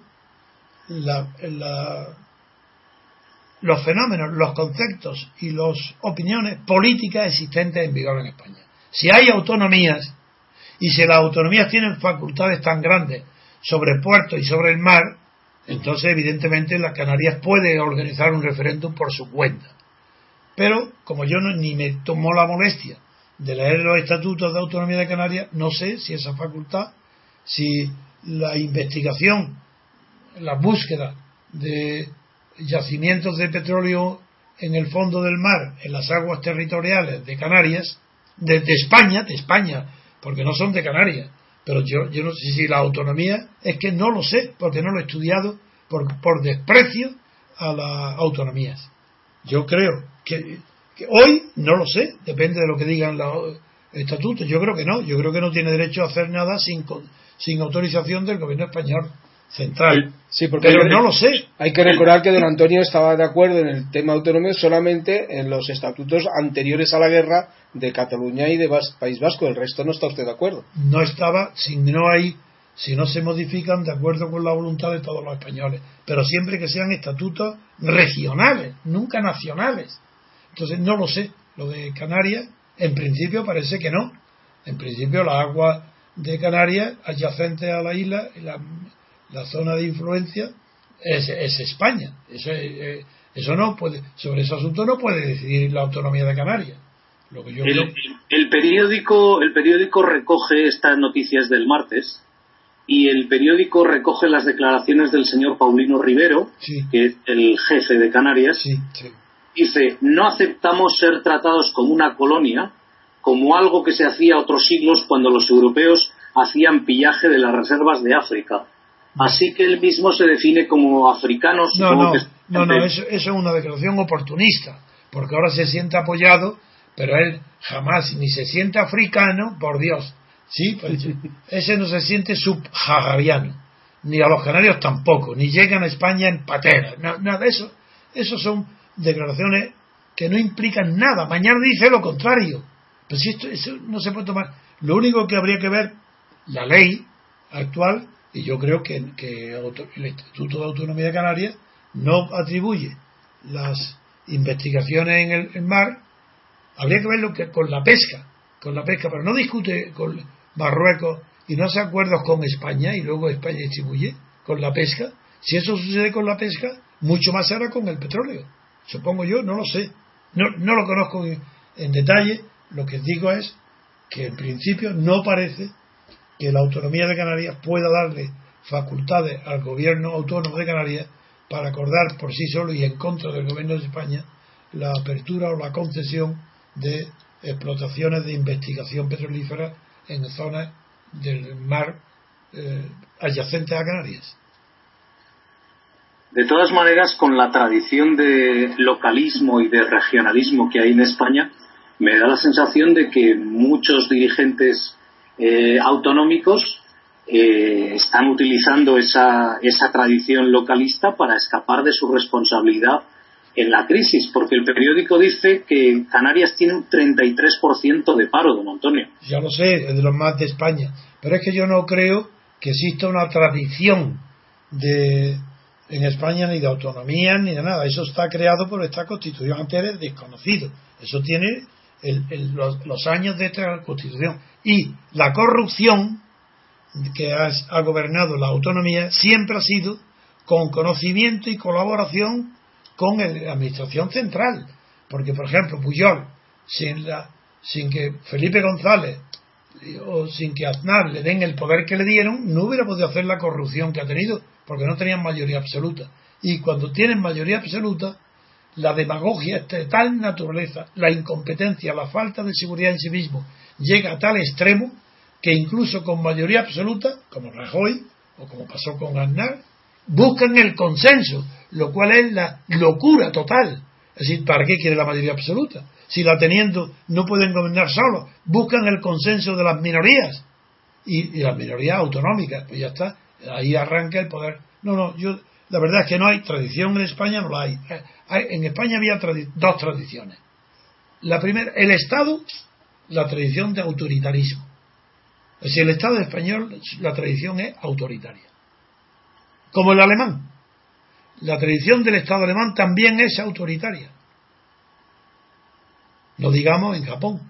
los fenómenos, los conceptos y las opiniones políticas existentes en vigor en España. Si hay autonomías y si las autonomías tienen facultades tan grandes sobre puertos y sobre el mar, entonces evidentemente las Canarias puede organizar un referéndum por su cuenta. Pero como yo no, ni me tomó la molestia de leer los estatutos de autonomía de Canarias, no sé si esa facultad, si la investigación, la búsqueda de yacimientos de petróleo en el fondo del mar, en las aguas territoriales de Canarias, de, España, de España, porque no son de Canarias, pero yo, yo no sé si la autonomía es que no lo sé, porque no lo he estudiado por, por desprecio a las autonomías. Yo creo que, hoy no lo sé, depende de lo que digan los estatutos. Yo creo que no, yo creo que no tiene derecho a hacer nada sin, sin autorización del gobierno español. central. Sí, porque pero no lo sé. Hay que recordar que don Antonio estaba de acuerdo en el tema autonomía solamente en los estatutos anteriores a la guerra de Cataluña y de País Vasco. El resto no está usted de acuerdo. No estaba, si no hay, si no se modifican de acuerdo con la voluntad de todos los españoles, pero siempre que sean estatutos regionales, nunca nacionales. Entonces no lo sé. Lo de Canarias, en principio parece que no. En principio la agua de Canarias adyacente a la isla, la, la zona de influencia es, es España. Eso, eh, eso no puede, sobre ese asunto no puede decidir la autonomía de Canarias. Lo que yo el, el, periódico, el periódico recoge estas noticias del martes y el periódico recoge las declaraciones del señor Paulino Rivero, que es el jefe de Canarias. Dice, no aceptamos ser tratados como una colonia, como algo que se hacía otros siglos cuando los europeos hacían pillaje de las reservas de África. Así que él mismo se define como africano. No, no, no, no eso, es una declaración oportunista, porque ahora se siente apoyado, pero él jamás ni se siente africano, por Dios. Sí, pues, ese no se siente subhagaviano, ni a los canarios tampoco, ni llegan a España en patera, nada de eso. Esos son declaraciones que no implican nada. Mañana dice lo contrario. Pues si esto eso no se puede tomar. Lo único que habría que ver, la ley actual, y yo creo que, el Instituto de Autonomía de Canarias no atribuye las investigaciones en el, mar, habría que verlo que con la pesca, con la pesca, pero no discute con Marruecos y no hace acuerdos con España y luego España distribuye con la pesca. Si eso sucede con la pesca, mucho más será con el petróleo. Supongo yo, no lo sé. No, lo conozco en detalle. Lo que digo es que en principio no parece que la autonomía de Canarias pueda darle facultades al gobierno autónomo de Canarias para acordar por sí solo y en contra del gobierno de España la apertura o la concesión de explotaciones de investigación petrolífera en zonas del mar eh, adyacentes a Canarias. De todas maneras, con la tradición de localismo y de regionalismo que hay en España, me da la sensación de que muchos dirigentes eh, autonómicos eh, están utilizando esa, esa tradición localista para escapar de su responsabilidad en la crisis, porque el periódico dice que Canarias tiene un 33% de paro, don Antonio. Ya lo sé, es de los más de España, pero es que yo no creo que exista una tradición de en España ni de autonomía ni de nada. Eso está creado por esta constitución antes desconocido. Eso tiene los, años de esta constitución. Y la corrupción que ha, gobernado la autonomía siempre ha sido con conocimiento y colaboración con la administración central. Porque, por ejemplo, Puyol, sin, la, sin que Felipe González o sin que Aznar le den el poder que le dieron, no hubiera podido hacer la corrupción que ha tenido, porque no tenían mayoría absoluta. Y cuando tienen mayoría absoluta, la demagogia es de tal naturaleza, la incompetencia, la falta de seguridad en sí mismo, llega a tal extremo que incluso con mayoría absoluta, como Rajoy o como pasó con Aznar, buscan el consenso, lo cual es la locura total. Es decir, ¿para qué quiere la mayoría absoluta? Si la teniendo no pueden gobernar solos, buscan el consenso de las minorías y, las minorías autonómicas, pues ya está, ahí arranca el poder. No, no, yo la verdad es que no hay tradición en España, no la hay. en España había dos tradiciones. La primera, el Estado, la tradición de autoritarismo. Es el Estado español, la tradición es autoritaria. Como el alemán. La tradición del Estado alemán también es autoritaria. No digamos en Japón.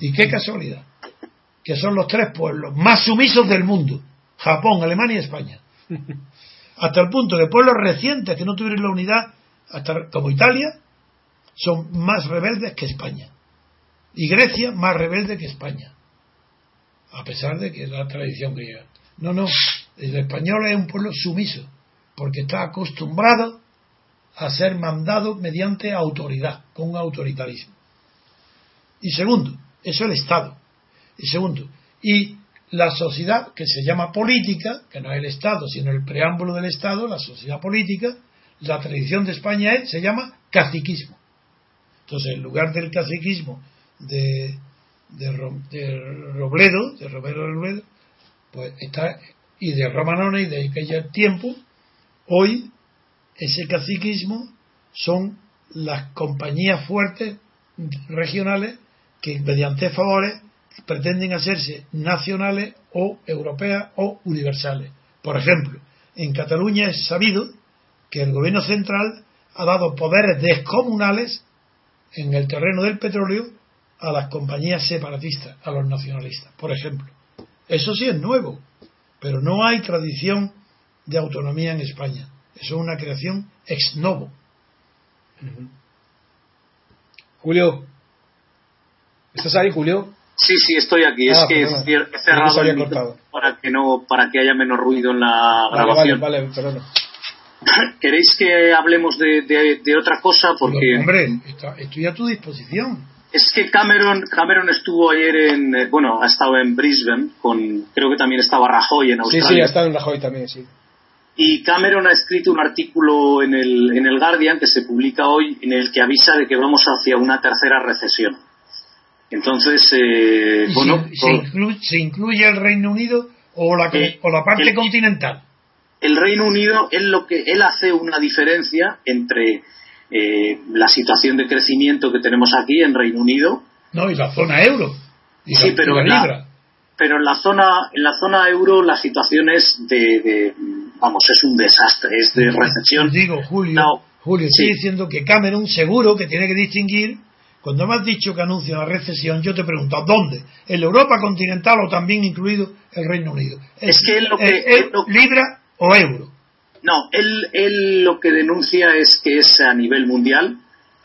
Y qué casualidad. Que son los tres pueblos más sumisos del mundo. Japón, Alemania y España hasta el punto de pueblos recientes que no tuvieron la unidad, hasta, como Italia, son más rebeldes que España. Y Grecia más rebelde que España. A pesar de que es la tradición griega. No, no, el español es un pueblo sumiso, porque está acostumbrado a ser mandado mediante autoridad, con un autoritarismo. Y segundo, eso es el Estado. Y segundo, y la sociedad que se llama política, que no es el Estado, sino el preámbulo del Estado, la sociedad política, la tradición de España es, se llama caciquismo. Entonces, en lugar del caciquismo de, de, Robledo, de Robledo, pues está y de Romanone y de aquel tiempo, hoy ese caciquismo son las compañías fuertes regionales que mediante favores pretenden hacerse nacionales o europeas o universales. Por ejemplo, en Cataluña es sabido que el gobierno central ha dado poderes descomunales en el terreno del petróleo a las compañías separatistas, a los nacionalistas, por ejemplo. Eso sí es nuevo, pero no hay tradición de autonomía en España. Eso es una creación ex novo. Julio, ¿estás ahí, Julio? Sí, sí, estoy aquí. es ah, que he cerrado el para que no, para que haya menos ruido en la grabación. Vale, vale, ¿Queréis que hablemos de, de, otra cosa? Porque hombre, estoy a tu disposición. Es que Cameron, Cameron estuvo ayer en, eh, bueno, ha estado en Brisbane con, creo que también estaba Rajoy en Australia. Sí, sí, ha estado en Rajoy también, sí. Y Cameron ha escrito un artículo en el, en el Guardian que se publica hoy en el que avisa de que vamos hacia una tercera recesión. Entonces, eh, bueno. Se, incluye, el Reino Unido o la, eh, o la parte continental? El Reino Unido, él, lo que, él hace una diferencia entre eh, la situación de crecimiento que tenemos aquí en Reino Unido. No, y la zona euro. sí, pero, en la, pero en la zona en la zona euro la situación es de, vamos es un desastre, es de recesión. Digo, Julio, Julio, estoy diciendo que Cameron seguro que tiene que distinguir cuando me has dicho que anuncia una recesión, yo te pregunto, ¿dónde? ¿En la Europa continental o también incluido el Reino Unido? ¿Es, que lo que, libra o euro? No, él, él lo que denuncia es que es a nivel mundial,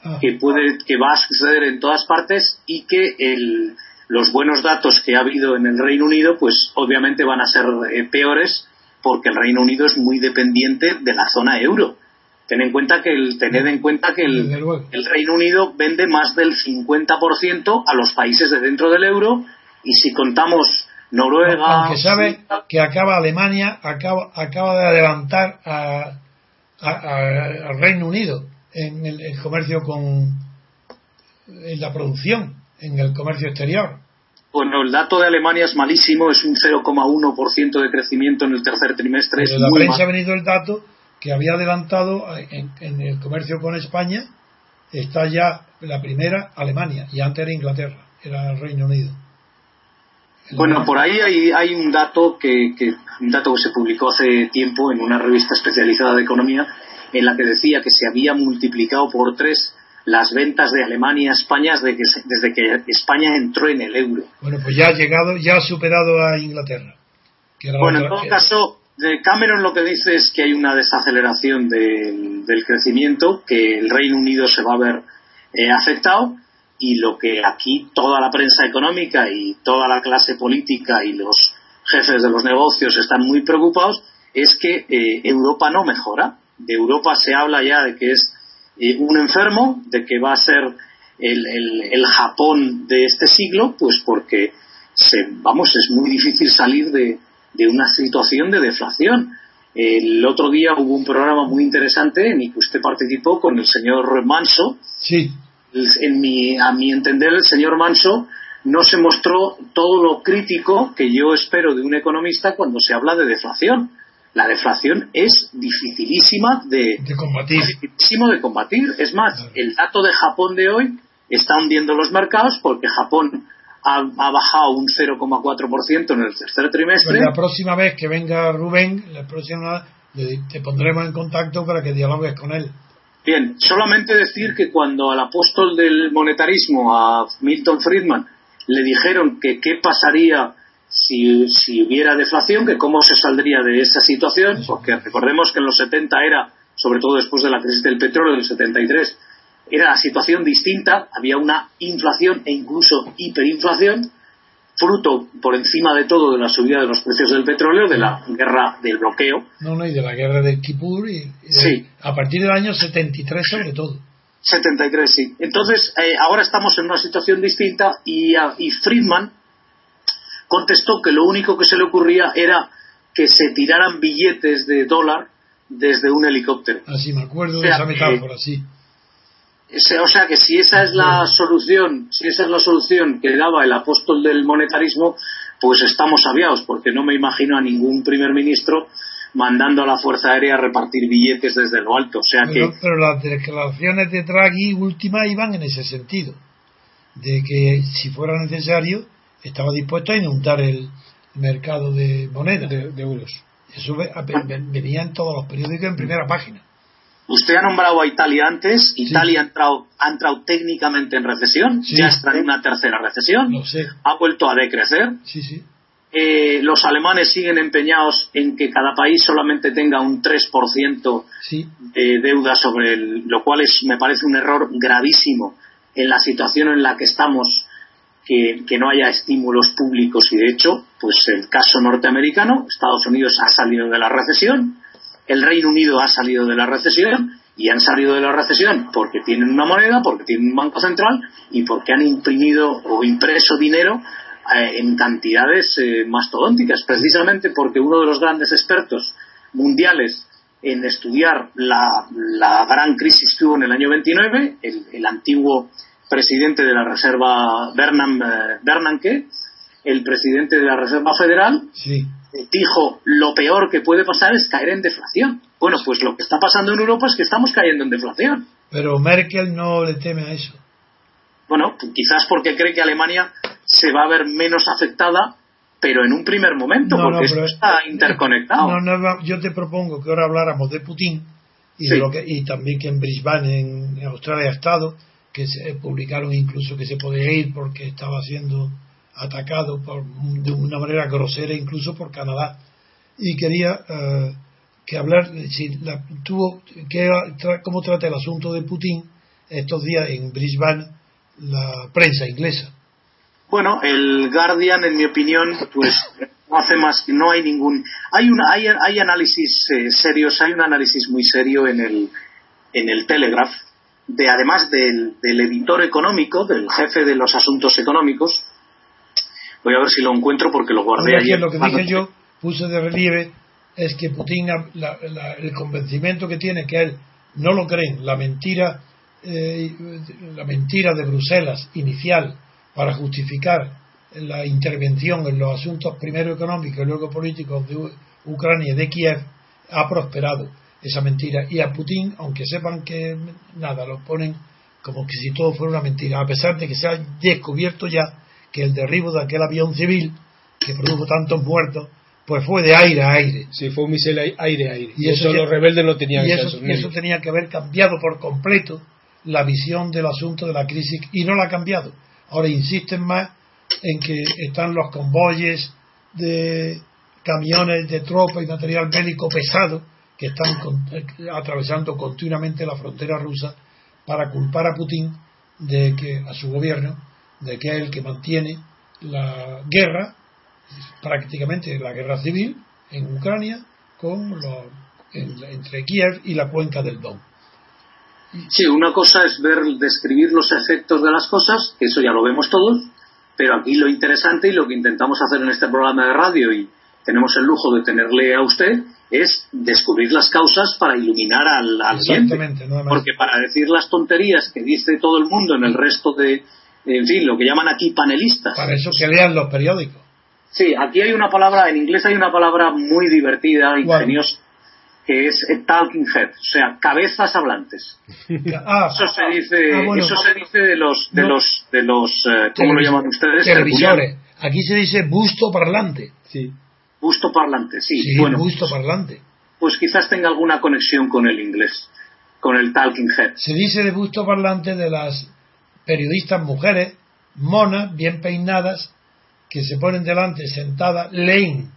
ah. que puede, que va a suceder en todas partes y que el, los buenos datos que ha habido en el Reino Unido, pues obviamente van a ser eh, peores porque el Reino Unido es muy dependiente de la zona euro Ten en cuenta que el, tened en cuenta que el, el Reino Unido vende más del 50% a los países de dentro del euro y si contamos Noruega. Aunque sabe que acaba Alemania, acaba, acaba de adelantar al Reino Unido en el, comercio con. en la producción, en el comercio exterior. Bueno, el dato de Alemania es malísimo, es un 0,1% de crecimiento en el tercer trimestre. Pero es la prensa ha venido el dato que había adelantado en, el comercio con España, está ya la primera Alemania y antes era Inglaterra, era el Reino Unido. bueno, por ahí hay, hay un dato que, un dato que se publicó hace tiempo en una revista especializada de economía en la que decía que se había multiplicado por tres las ventas de Alemania a España desde que, desde que España entró en el euro. Bueno, pues ya ha llegado, ya ha superado a Inglaterra. bueno, en todo caso, Cameron lo que dice es que hay una desaceleración del crecimiento, que el Reino Unido se va a ver eh, afectado y lo que aquí toda la prensa económica y toda la clase política y los jefes de los negocios están muy preocupados es que eh, Europa no mejora. De Europa se habla ya de que es eh, un enfermo, de que va a ser el, Japón de este siglo, pues porque se, vamos, es muy difícil salir de, de una situación de deflación. El otro día hubo un programa muy interesante en el que usted participó con el señor Manso. Sí. En mi, a mi entender, el señor Manso no se mostró todo lo crítico que yo espero de un economista cuando se habla de deflación. La deflación es dificilísima de, combatir. de combatir. Es más, el dato de Japón de hoy está hundiendo los mercados porque Japón ha, bajado un 0,4% en el tercer trimestre. Pues la próxima vez que venga Rubén, la próxima te pondremos en contacto para que dialogues con él. Bien, solamente decir que cuando al apóstol del monetarismo, a Milton Friedman, le dijeron que qué pasaría si, si hubiera deflación, que cómo se saldría de esa situación, porque recordemos que en los 70 era, sobre todo después de la crisis del petróleo del 73, era la situación distinta, había una inflación e incluso hiperinflación, fruto por encima de todo de la subida de los precios del petróleo, de la guerra del bloqueo. No, no, y de la guerra del Kipur, y, sí. a partir del año 73 sobre todo. 73, sí. Entonces, eh, ahora estamos en una situación distinta y, y Friedman contestó que lo único que se le ocurría era que se tiraran billetes de dólar desde un helicóptero. Así me acuerdo de esa metáfora, sí o sea que si esa es la solución, si esa es la solución que daba el apóstol del monetarismo, pues estamos aviados, porque no me imagino a ningún primer ministro mandando a la Fuerza Aérea a repartir billetes desde lo alto. O sea pero, que... pero las declaraciones de Draghi últimas iban en ese sentido, de que si fuera necesario estaba dispuesto a inundar el mercado de monedas. de, de euros. Eso venía en todos los periódicos en primera página. Usted ha nombrado a Italia antes. Italia ha, entrado, ha entrado técnicamente en recesión. Sí. Ya está en una tercera recesión. Lo sé. Ha vuelto a decrecer. Sí, sí. Eh, los alemanes siguen empeñados en que cada país solamente tenga un 3% Sí. de deuda sobre el, lo cual es, me parece un error gravísimo en la situación en la que estamos, que, que no haya estímulos públicos y de hecho, pues el caso norteamericano, Estados Unidos ha salido de la recesión, el Reino Unido ha salido de la recesión y han salido de la recesión porque tienen una moneda, porque tienen un banco central y porque han imprimido o impreso dinero eh, en cantidades eh, mastodónticas, precisamente porque uno de los grandes expertos mundiales en estudiar la, la gran crisis que hubo en el año 29, el, el antiguo presidente de la Reserva, Bernanke, eh, Bernanke, el presidente de la Reserva Federal. Dijo lo peor que puede pasar es caer en deflación. Bueno, pues lo que está pasando en Europa es que estamos cayendo en deflación. Pero Merkel no le teme a eso. Bueno, pues quizás porque cree que Alemania se va a ver menos afectada, pero en un primer momento, No, no, porque esto pero- está interconectado. No, no, yo te propongo que ahora habláramos de Putin y, de Sí. lo que, y también que en Brisbane, en, Australia, ha estado, que se publicaron incluso que se podía ir porque estaba siendo atacado por, de una manera grosera incluso por Canadá. Y quería eh, que hablar, si la, tuvo, que, tra- cómo trata el asunto de Putin estos días en Brisbane la prensa inglesa. Bueno, el Guardian, en mi opinión, pues no hace más no hay ningún. Hay una, hay, hay análisis eh, serios, hay un análisis muy serio en el en el Telegraph, de además del, del editor económico, del jefe de los asuntos económicos. Voy a ver si lo encuentro porque lo guardé Ahora, ayer. lo que dije yo, puse de relieve, es que Putin, la- la- el convencimiento que tiene, que él no lo creen, la mentira, eh, la mentira de Bruselas inicial para justificar la intervención en los asuntos primero económicos y luego políticos de U- Ucrania y de Kiev, ha prosperado esa mentira. Y a Putin, aunque sepan que nada, lo ponen como que si todo fuera una mentira, a pesar de que se ha descubierto ya que el derribo de aquel avión civil que produjo tantos muertos, pues fue de aire a aire. Sí, fue un misil ai- aire-aire. Y Y eso los rebeldes no tenían y eso, y eso tenía que haber cambiado por completo la visión del asunto de la crisis y no la ha cambiado. Ahora insisten más en que están los convoyes de camiones de tropa y material bélico pesado que están con- eh, atravesando continuamente la frontera rusa para culpar a Putin de que a su gobierno de que es el que mantiene la guerra prácticamente la guerra civil en Ucrania con los, en- entre Kiev y la cuenca del Don. Sí, una cosa es ver, describir los efectos de las cosas, que eso ya lo vemos todos, pero aquí lo interesante y lo que intentamos hacer en este programa de radio y tenemos el lujo de tenerle a usted es descubrir las causas para iluminar al, al. Exactamente. Porque para decir las tonterías que dice todo el mundo en el resto de, en fin, lo que llaman aquí panelistas. Para eso que lean los periódicos. Sí, aquí hay una palabra, en inglés hay una palabra muy divertida, ingeniosa, que es talking head, o sea, cabezas hablantes. Ah, Eso se dice, ah, bueno. eso se dice de los, de No. los, de los, eh, ¿cómo lo llaman ustedes? Televisores. Aquí se dice busto parlante. Sí. Busto parlante, sí. Sí, bueno, busto parlante. pues quizás tenga alguna conexión con el inglés, con el talking head. Se dice de busto parlante de las periodistas mujeres, monas, bien peinadas, que se ponen delante sentadas, leen,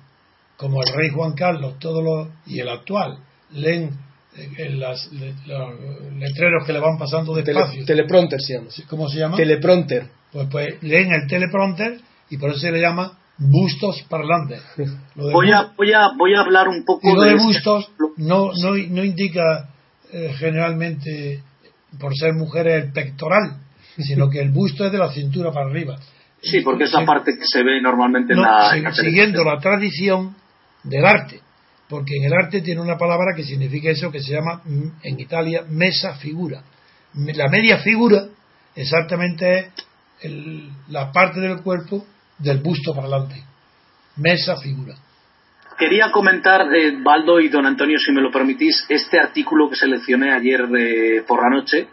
como el rey Juan Carlos todos los, y el actual, leen eh, en las, le- los letreros que le van pasando Tele- despacio. teleprompter se llama. ¿Cómo se llama? Teleprompter. Pues, pues leen el teleprompter y por eso se le llama bustos parlantes. Lo de Voy a, voy a, voy a hablar un poco y lo de este bustos no, no, no indica eh, generalmente, por ser mujeres, el pectoral, sino que el busto es de la cintura para arriba. Sí, porque es la parte que se ve normalmente No, en la, si- en la siguiendo la tradición del arte, porque en el arte tiene una palabra que significa eso que se llama mm, en Italia mesa figura. La media figura exactamente es el- la parte del cuerpo del busto parlante. Mesa figura. Quería comentar, eh, Baldo y don Antonio, si me lo permitís, este artículo que seleccioné ayer de, por la noche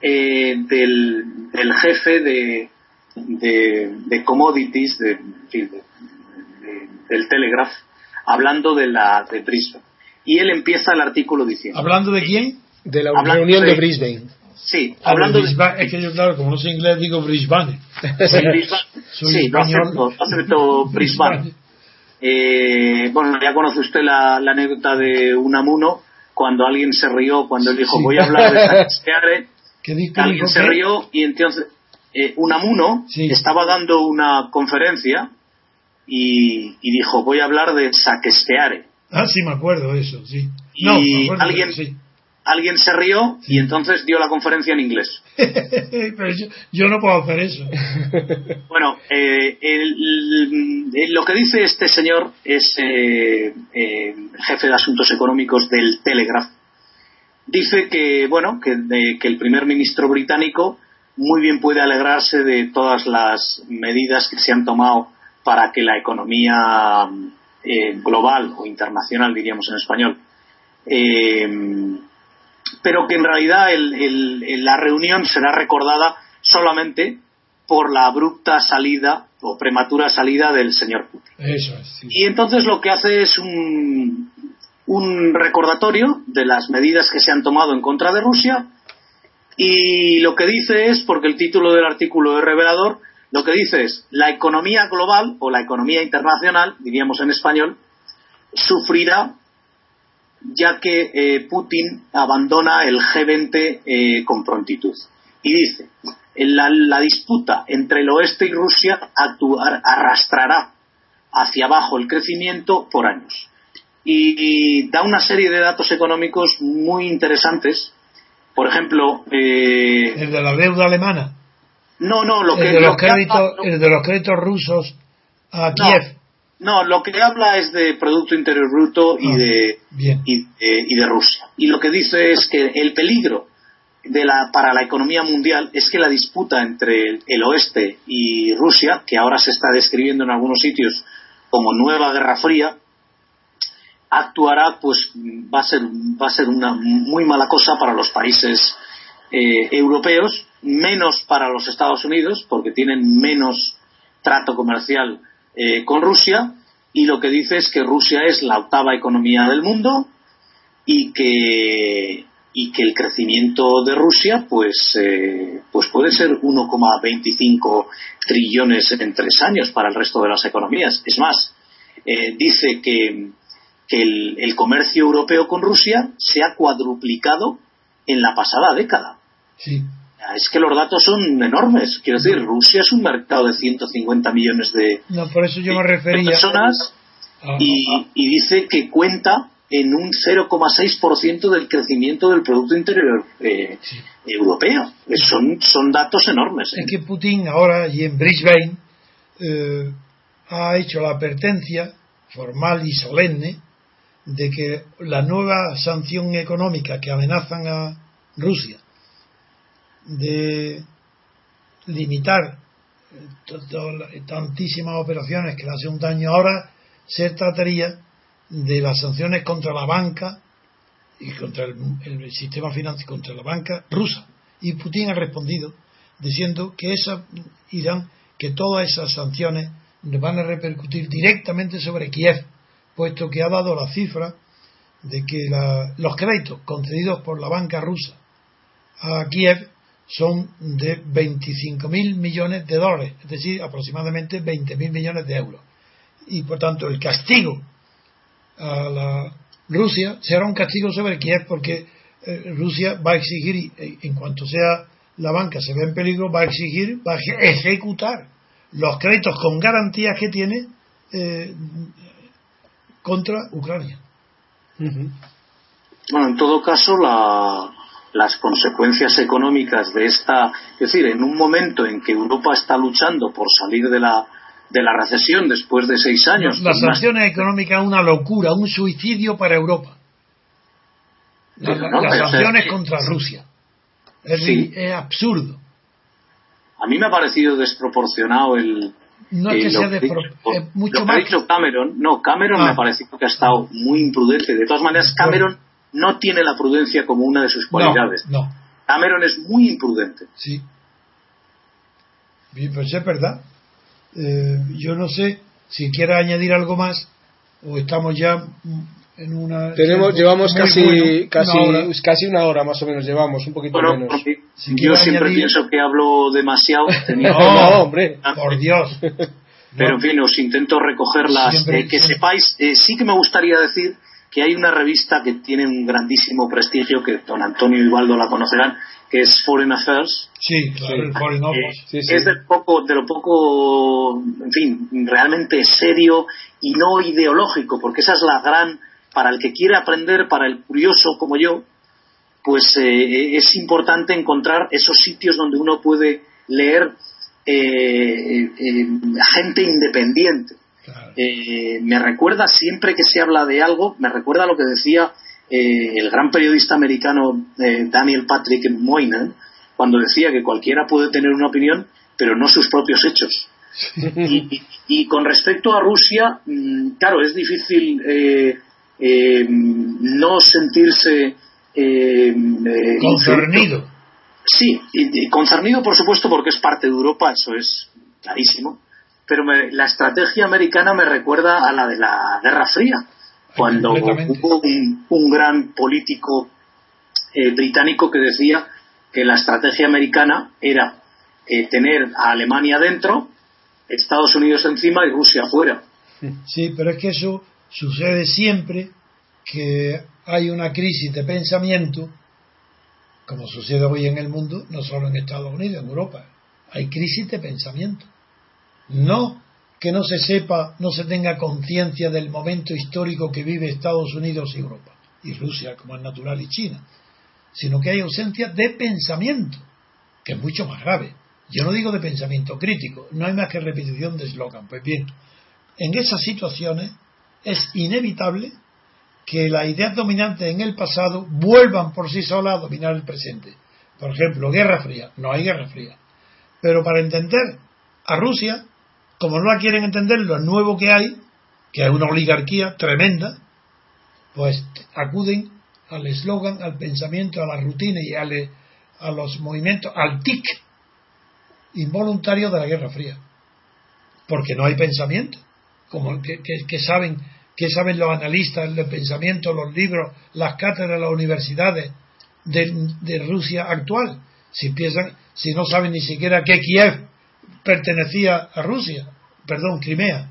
eh, del, jefe de, de, commodities de, del Telegraph hablando de la de Brisbane. Y él empieza el artículo diciendo. ¿Hablando de quién? De la reunión de, Brisbane. Sí, ah, hablando de. Es que yo, claro, como no sé inglés, digo Brisbane. sí, no acepto, acepto Brisbane. Eh, bueno, ya conoce usted la, anécdota de Unamuno, cuando alguien se rió, cuando él dijo, voy a hablar de Alguien se rió y entonces eh, Unamuno estaba dando una conferencia y, dijo, voy a hablar de Saquesteare. Ah, sí, me acuerdo eso, sí. Y alguien, alguien se rió y entonces dio la conferencia en inglés. Pero yo, no puedo hacer eso. bueno, eh, lo que dice este señor es eh, eh, jefe de asuntos económicos del Telegraph. Dice que, bueno, que, que el primer ministro británico muy bien puede alegrarse de todas las medidas que se han tomado para que la economía global o internacional, diríamos en español, pero que en realidad la reunión será recordada solamente por la abrupta salida o prematura salida del señor Putin. Y entonces lo que hace es un, un recordatorio de las medidas que se han tomado en contra de Rusia y lo que dice es, porque el título del artículo es revelador, lo que dice es la economía global o la economía internacional, diríamos en español, sufrirá ya que eh, Putin abandona el G20 eh, con prontitud. Y dice, la, la, disputa entre el oeste y Rusia arrastrará hacia abajo el crecimiento por años. Y, da una serie de datos económicos muy interesantes. Por ejemplo... Eh, ¿El de la deuda alemana? No, no, lo que... El de los, créditos, el de los créditos rusos a Kiev. No, lo que habla es de Producto Interior Bruto y, ah, de, y, de Rusia. Y lo que dice es que el peligro de la, para la economía mundial es que la disputa entre el, oeste y Rusia, que ahora se está describiendo en algunos sitios como nueva guerra fría, actuará, pues va a ser, va a ser una muy mala cosa para los países eh, europeos, menos para los Estados Unidos, porque tienen menos trato comercial eh, con Rusia y lo que dice es que Rusia es la octava economía del mundo y que y que el crecimiento de Rusia pues eh, pues puede ser 1,25 trillones en tres años para el resto de las economías. Es más eh, dice que, que el, el, comercio europeo con Rusia se ha cuadruplicado en la pasada década sí es que los datos son enormes. Quiero decir, Rusia es un mercado de 150 millones de, no, por eso yo me refería. personas ah, y, ah. y, dice que cuenta en un 0,6% del crecimiento del Producto Interior eh, Europeo. Son, son datos enormes. ¿eh? Es que Putin ahora y en Brisbane eh, ha hecho la advertencia formal y solemne de que la nueva sanción económica que amenazan a Rusia de limitar tantísimas operaciones que le hace un daño ahora, se trataría de las sanciones contra la banca y contra el, sistema financiero, contra la banca rusa. Y Putin ha respondido diciendo que esa irán, que todas esas sanciones van a repercutir directamente sobre Kiev, puesto que ha dado la cifra de que los créditos concedidos por la banca rusa a Kiev son de 25.000 millones de dólares, es decir, aproximadamente 20.000 millones de euros. Y por tanto, el castigo a la Rusia será un castigo sobre Kiev porque eh, Rusia va a exigir, en cuanto sea la banca se ve en peligro, va a exigir, va a ejecutar los créditos con garantías que tiene eh, contra Ucrania. Bueno, en todo caso, la, las consecuencias económicas de esta, es decir, en un momento en que Europa está luchando por salir de la, de la recesión después de seis años. Las sanciones económicas una locura, un suicidio para Europa. Las, sanciones contra Rusia. Es, es, absurdo. A mí me ha parecido desproporcionado el, no es que sea de mucho más. Ha dicho Cameron, no, Cameron me ah. parece que ha estado muy imprudente. De todas maneras, Cameron no tiene la prudencia como una de sus cualidades. No, Cameron es muy imprudente. Sí. Bien, pues es verdad. Eh, yo no sé si quiere añadir algo más o estamos ya en una tenemos llevamos casi casi una casi una hora más o menos llevamos un poquito menos yo siempre pienso que hablo demasiado no, hombre por Dios. Pero en fin os intento recogerlas eh, que sepáis eh, sí que me gustaría decir que hay una revista que tiene un grandísimo prestigio que don Antonio y la conocerán que es Foreign Affairs. Sí, claro, Foreign Affairs. Es de, poco, de lo poco, en fin, realmente serio y no ideológico, porque esa es la gran, para el que quiere aprender, para el curioso como yo, pues eh, es importante encontrar esos sitios donde uno puede leer eh, eh, gente independiente. me recuerda siempre que se habla de algo, me recuerda lo que decía eh, el gran periodista americano eh, Daniel Patrick Moynihan cuando decía que cualquiera puede tener una opinión, pero no sus propios hechos. y, con respecto a Rusia, mm, claro, es difícil eh, no sentirse concernido. Sí, concernido por supuesto porque es parte de Europa, eso es clarísimo. Pero la estrategia americana me recuerda a la de la Guerra Fría cuando hubo un, gran político eh, británico que decía que la estrategia americana era eh, tener a Alemania dentro, Estados Unidos encima y Rusia afuera. Sí, pero es que eso sucede siempre que hay una crisis de pensamiento, como sucede hoy en el mundo, no solo en Estados Unidos, en Europa. Hay crisis de pensamiento. No que no se sepa, no se tenga conciencia del momento histórico que vive Estados Unidos y Europa, y Rusia como es natural y China, sino que hay ausencia de pensamiento, que es mucho más grave. Yo no digo de pensamiento crítico, no hay más que repetición de eslogan. Pues bien, en esas situaciones es inevitable que las ideas dominantes en el pasado vuelvan por sí solas a dominar el presente. Por ejemplo, Guerra Fría. No hay Guerra Fría. Pero para entender a Rusia como no la quieren entender lo nuevo que hay, que es una oligarquía tremenda, pues acuden al eslogan, al pensamiento, a la rutina y a los movimientos, al tic involuntario de la Guerra Fría. Porque no hay pensamiento. Como que, saben, que saben los analistas del pensamiento, los libros, las cátedras, las universidades de, de Rusia actual. Si piensan, si no saben ni siquiera que Kiev pertenecía a Rusia, perdón, Crimea,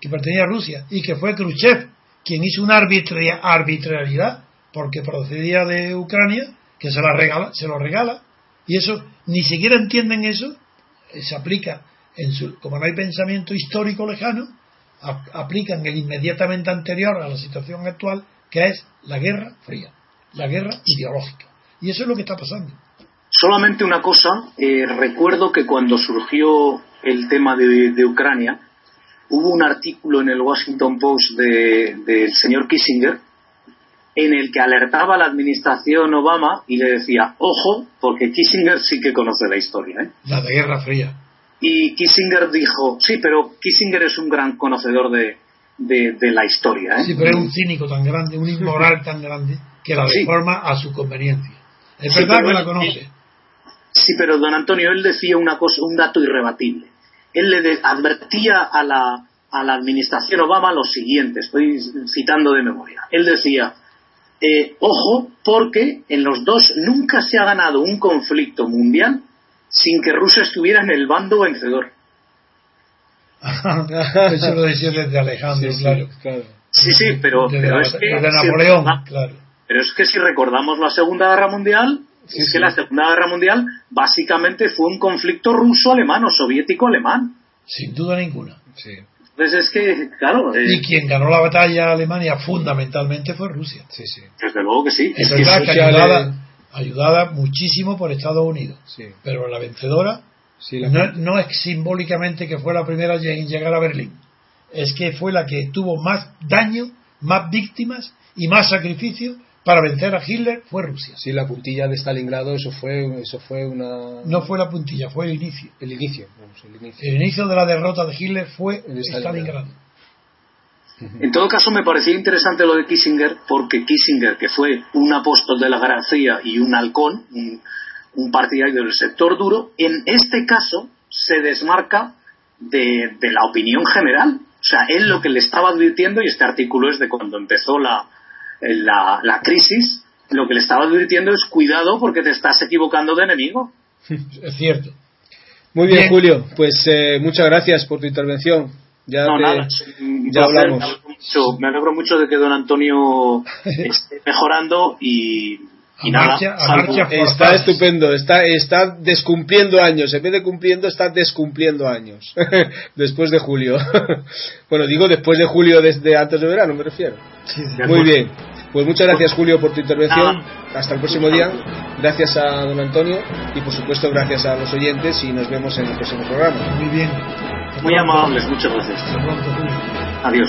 que pertenecía a Rusia, y que fue Khrushchev quien hizo una arbitrariedad, porque procedía de Ucrania, que se, la regala, se lo regala, y eso, ni siquiera entienden eso, eh, se aplica, en su, como no hay pensamiento histórico lejano, aplican el inmediatamente anterior a la situación actual, que es la guerra fría, la guerra ideológica. Y eso es lo que está pasando. Solamente una cosa, eh, recuerdo que cuando surgió el tema de, Ucrania, hubo un artículo en el Washington Post del señor Kissinger en el que alertaba a la administración Obama y le decía, ojo, porque Kissinger sí que conoce la historia. ¿eh? La de Guerra Fría. Y Kissinger dijo, sí, pero Kissinger es un gran conocedor de, de, la historia. ¿eh? Sí, pero es un cínico tan grande, un inmoral tan grande, que la deforma a su conveniencia. Es verdad que la conoce. Sí, pero don Antonio, él decía una cosa, un dato irrebatible. Él le advertía a la, a la administración Obama lo siguiente, estoy citando de memoria. Él decía, eh, ojo, porque en los dos nunca se ha ganado un conflicto mundial sin que Rusia estuviera en el bando vencedor. Eso lo decía desde Alejandro, claro. Sí, sí, pero, pero es que, Napoleón, claro. Pero es que si recordamos la Segunda Guerra Mundial, es que la Segunda Guerra Mundial básicamente fue un conflicto ruso-alemán o soviético-alemán. Sin duda ninguna. Entonces es que, claro. Eh, y quien ganó la batalla a Alemania fundamentalmente fue Rusia. Sí, sí. Desde luego que sí. Es, verdad que, ayudada, ayudada, muchísimo por Estados Unidos. Pero la vencedora no, no, es simbólicamente que fue la primera en llegar a Berlín. Es que fue la que tuvo más daño, más víctimas y más sacrificio para vencer a Hitler fue Rusia. Sí, la puntilla de Stalingrado, eso fue, eso fue una. No fue la puntilla, fue el inicio. El inicio, vamos, el inicio. El inicio de la derrota de Hitler fue Stalingrado. En todo caso, me parecía interesante lo de Kissinger, porque Kissinger, que fue un apóstol de la gracia y un halcón, un, partidario del sector duro, en este caso se desmarca de, la opinión general. O sea, él lo que le estaba advirtiendo, y este artículo es de cuando empezó la, la, crisis, lo que le estaba advirtiendo es cuidado porque te estás equivocando de enemigo. Es cierto. Muy bien, Julio. Pues eh, muchas gracias por tu intervención. Ya no, nada. Ya hablamos. Me alegro, mucho, de que don Antonio esté mejorando y, nada. está estupendo. Está, está descumpliendo años. En vez de cumpliendo, está descumpliendo años. después de julio. bueno, digo después de julio, desde antes de verano, me refiero. Muy bien. Pues muchas gracias Julio por tu intervención. Hasta el próximo día. Gracias a don Antonio y por supuesto gracias a los oyentes y nos vemos en el próximo programa. Muy bien. Muy amables, muchas gracias. Adiós.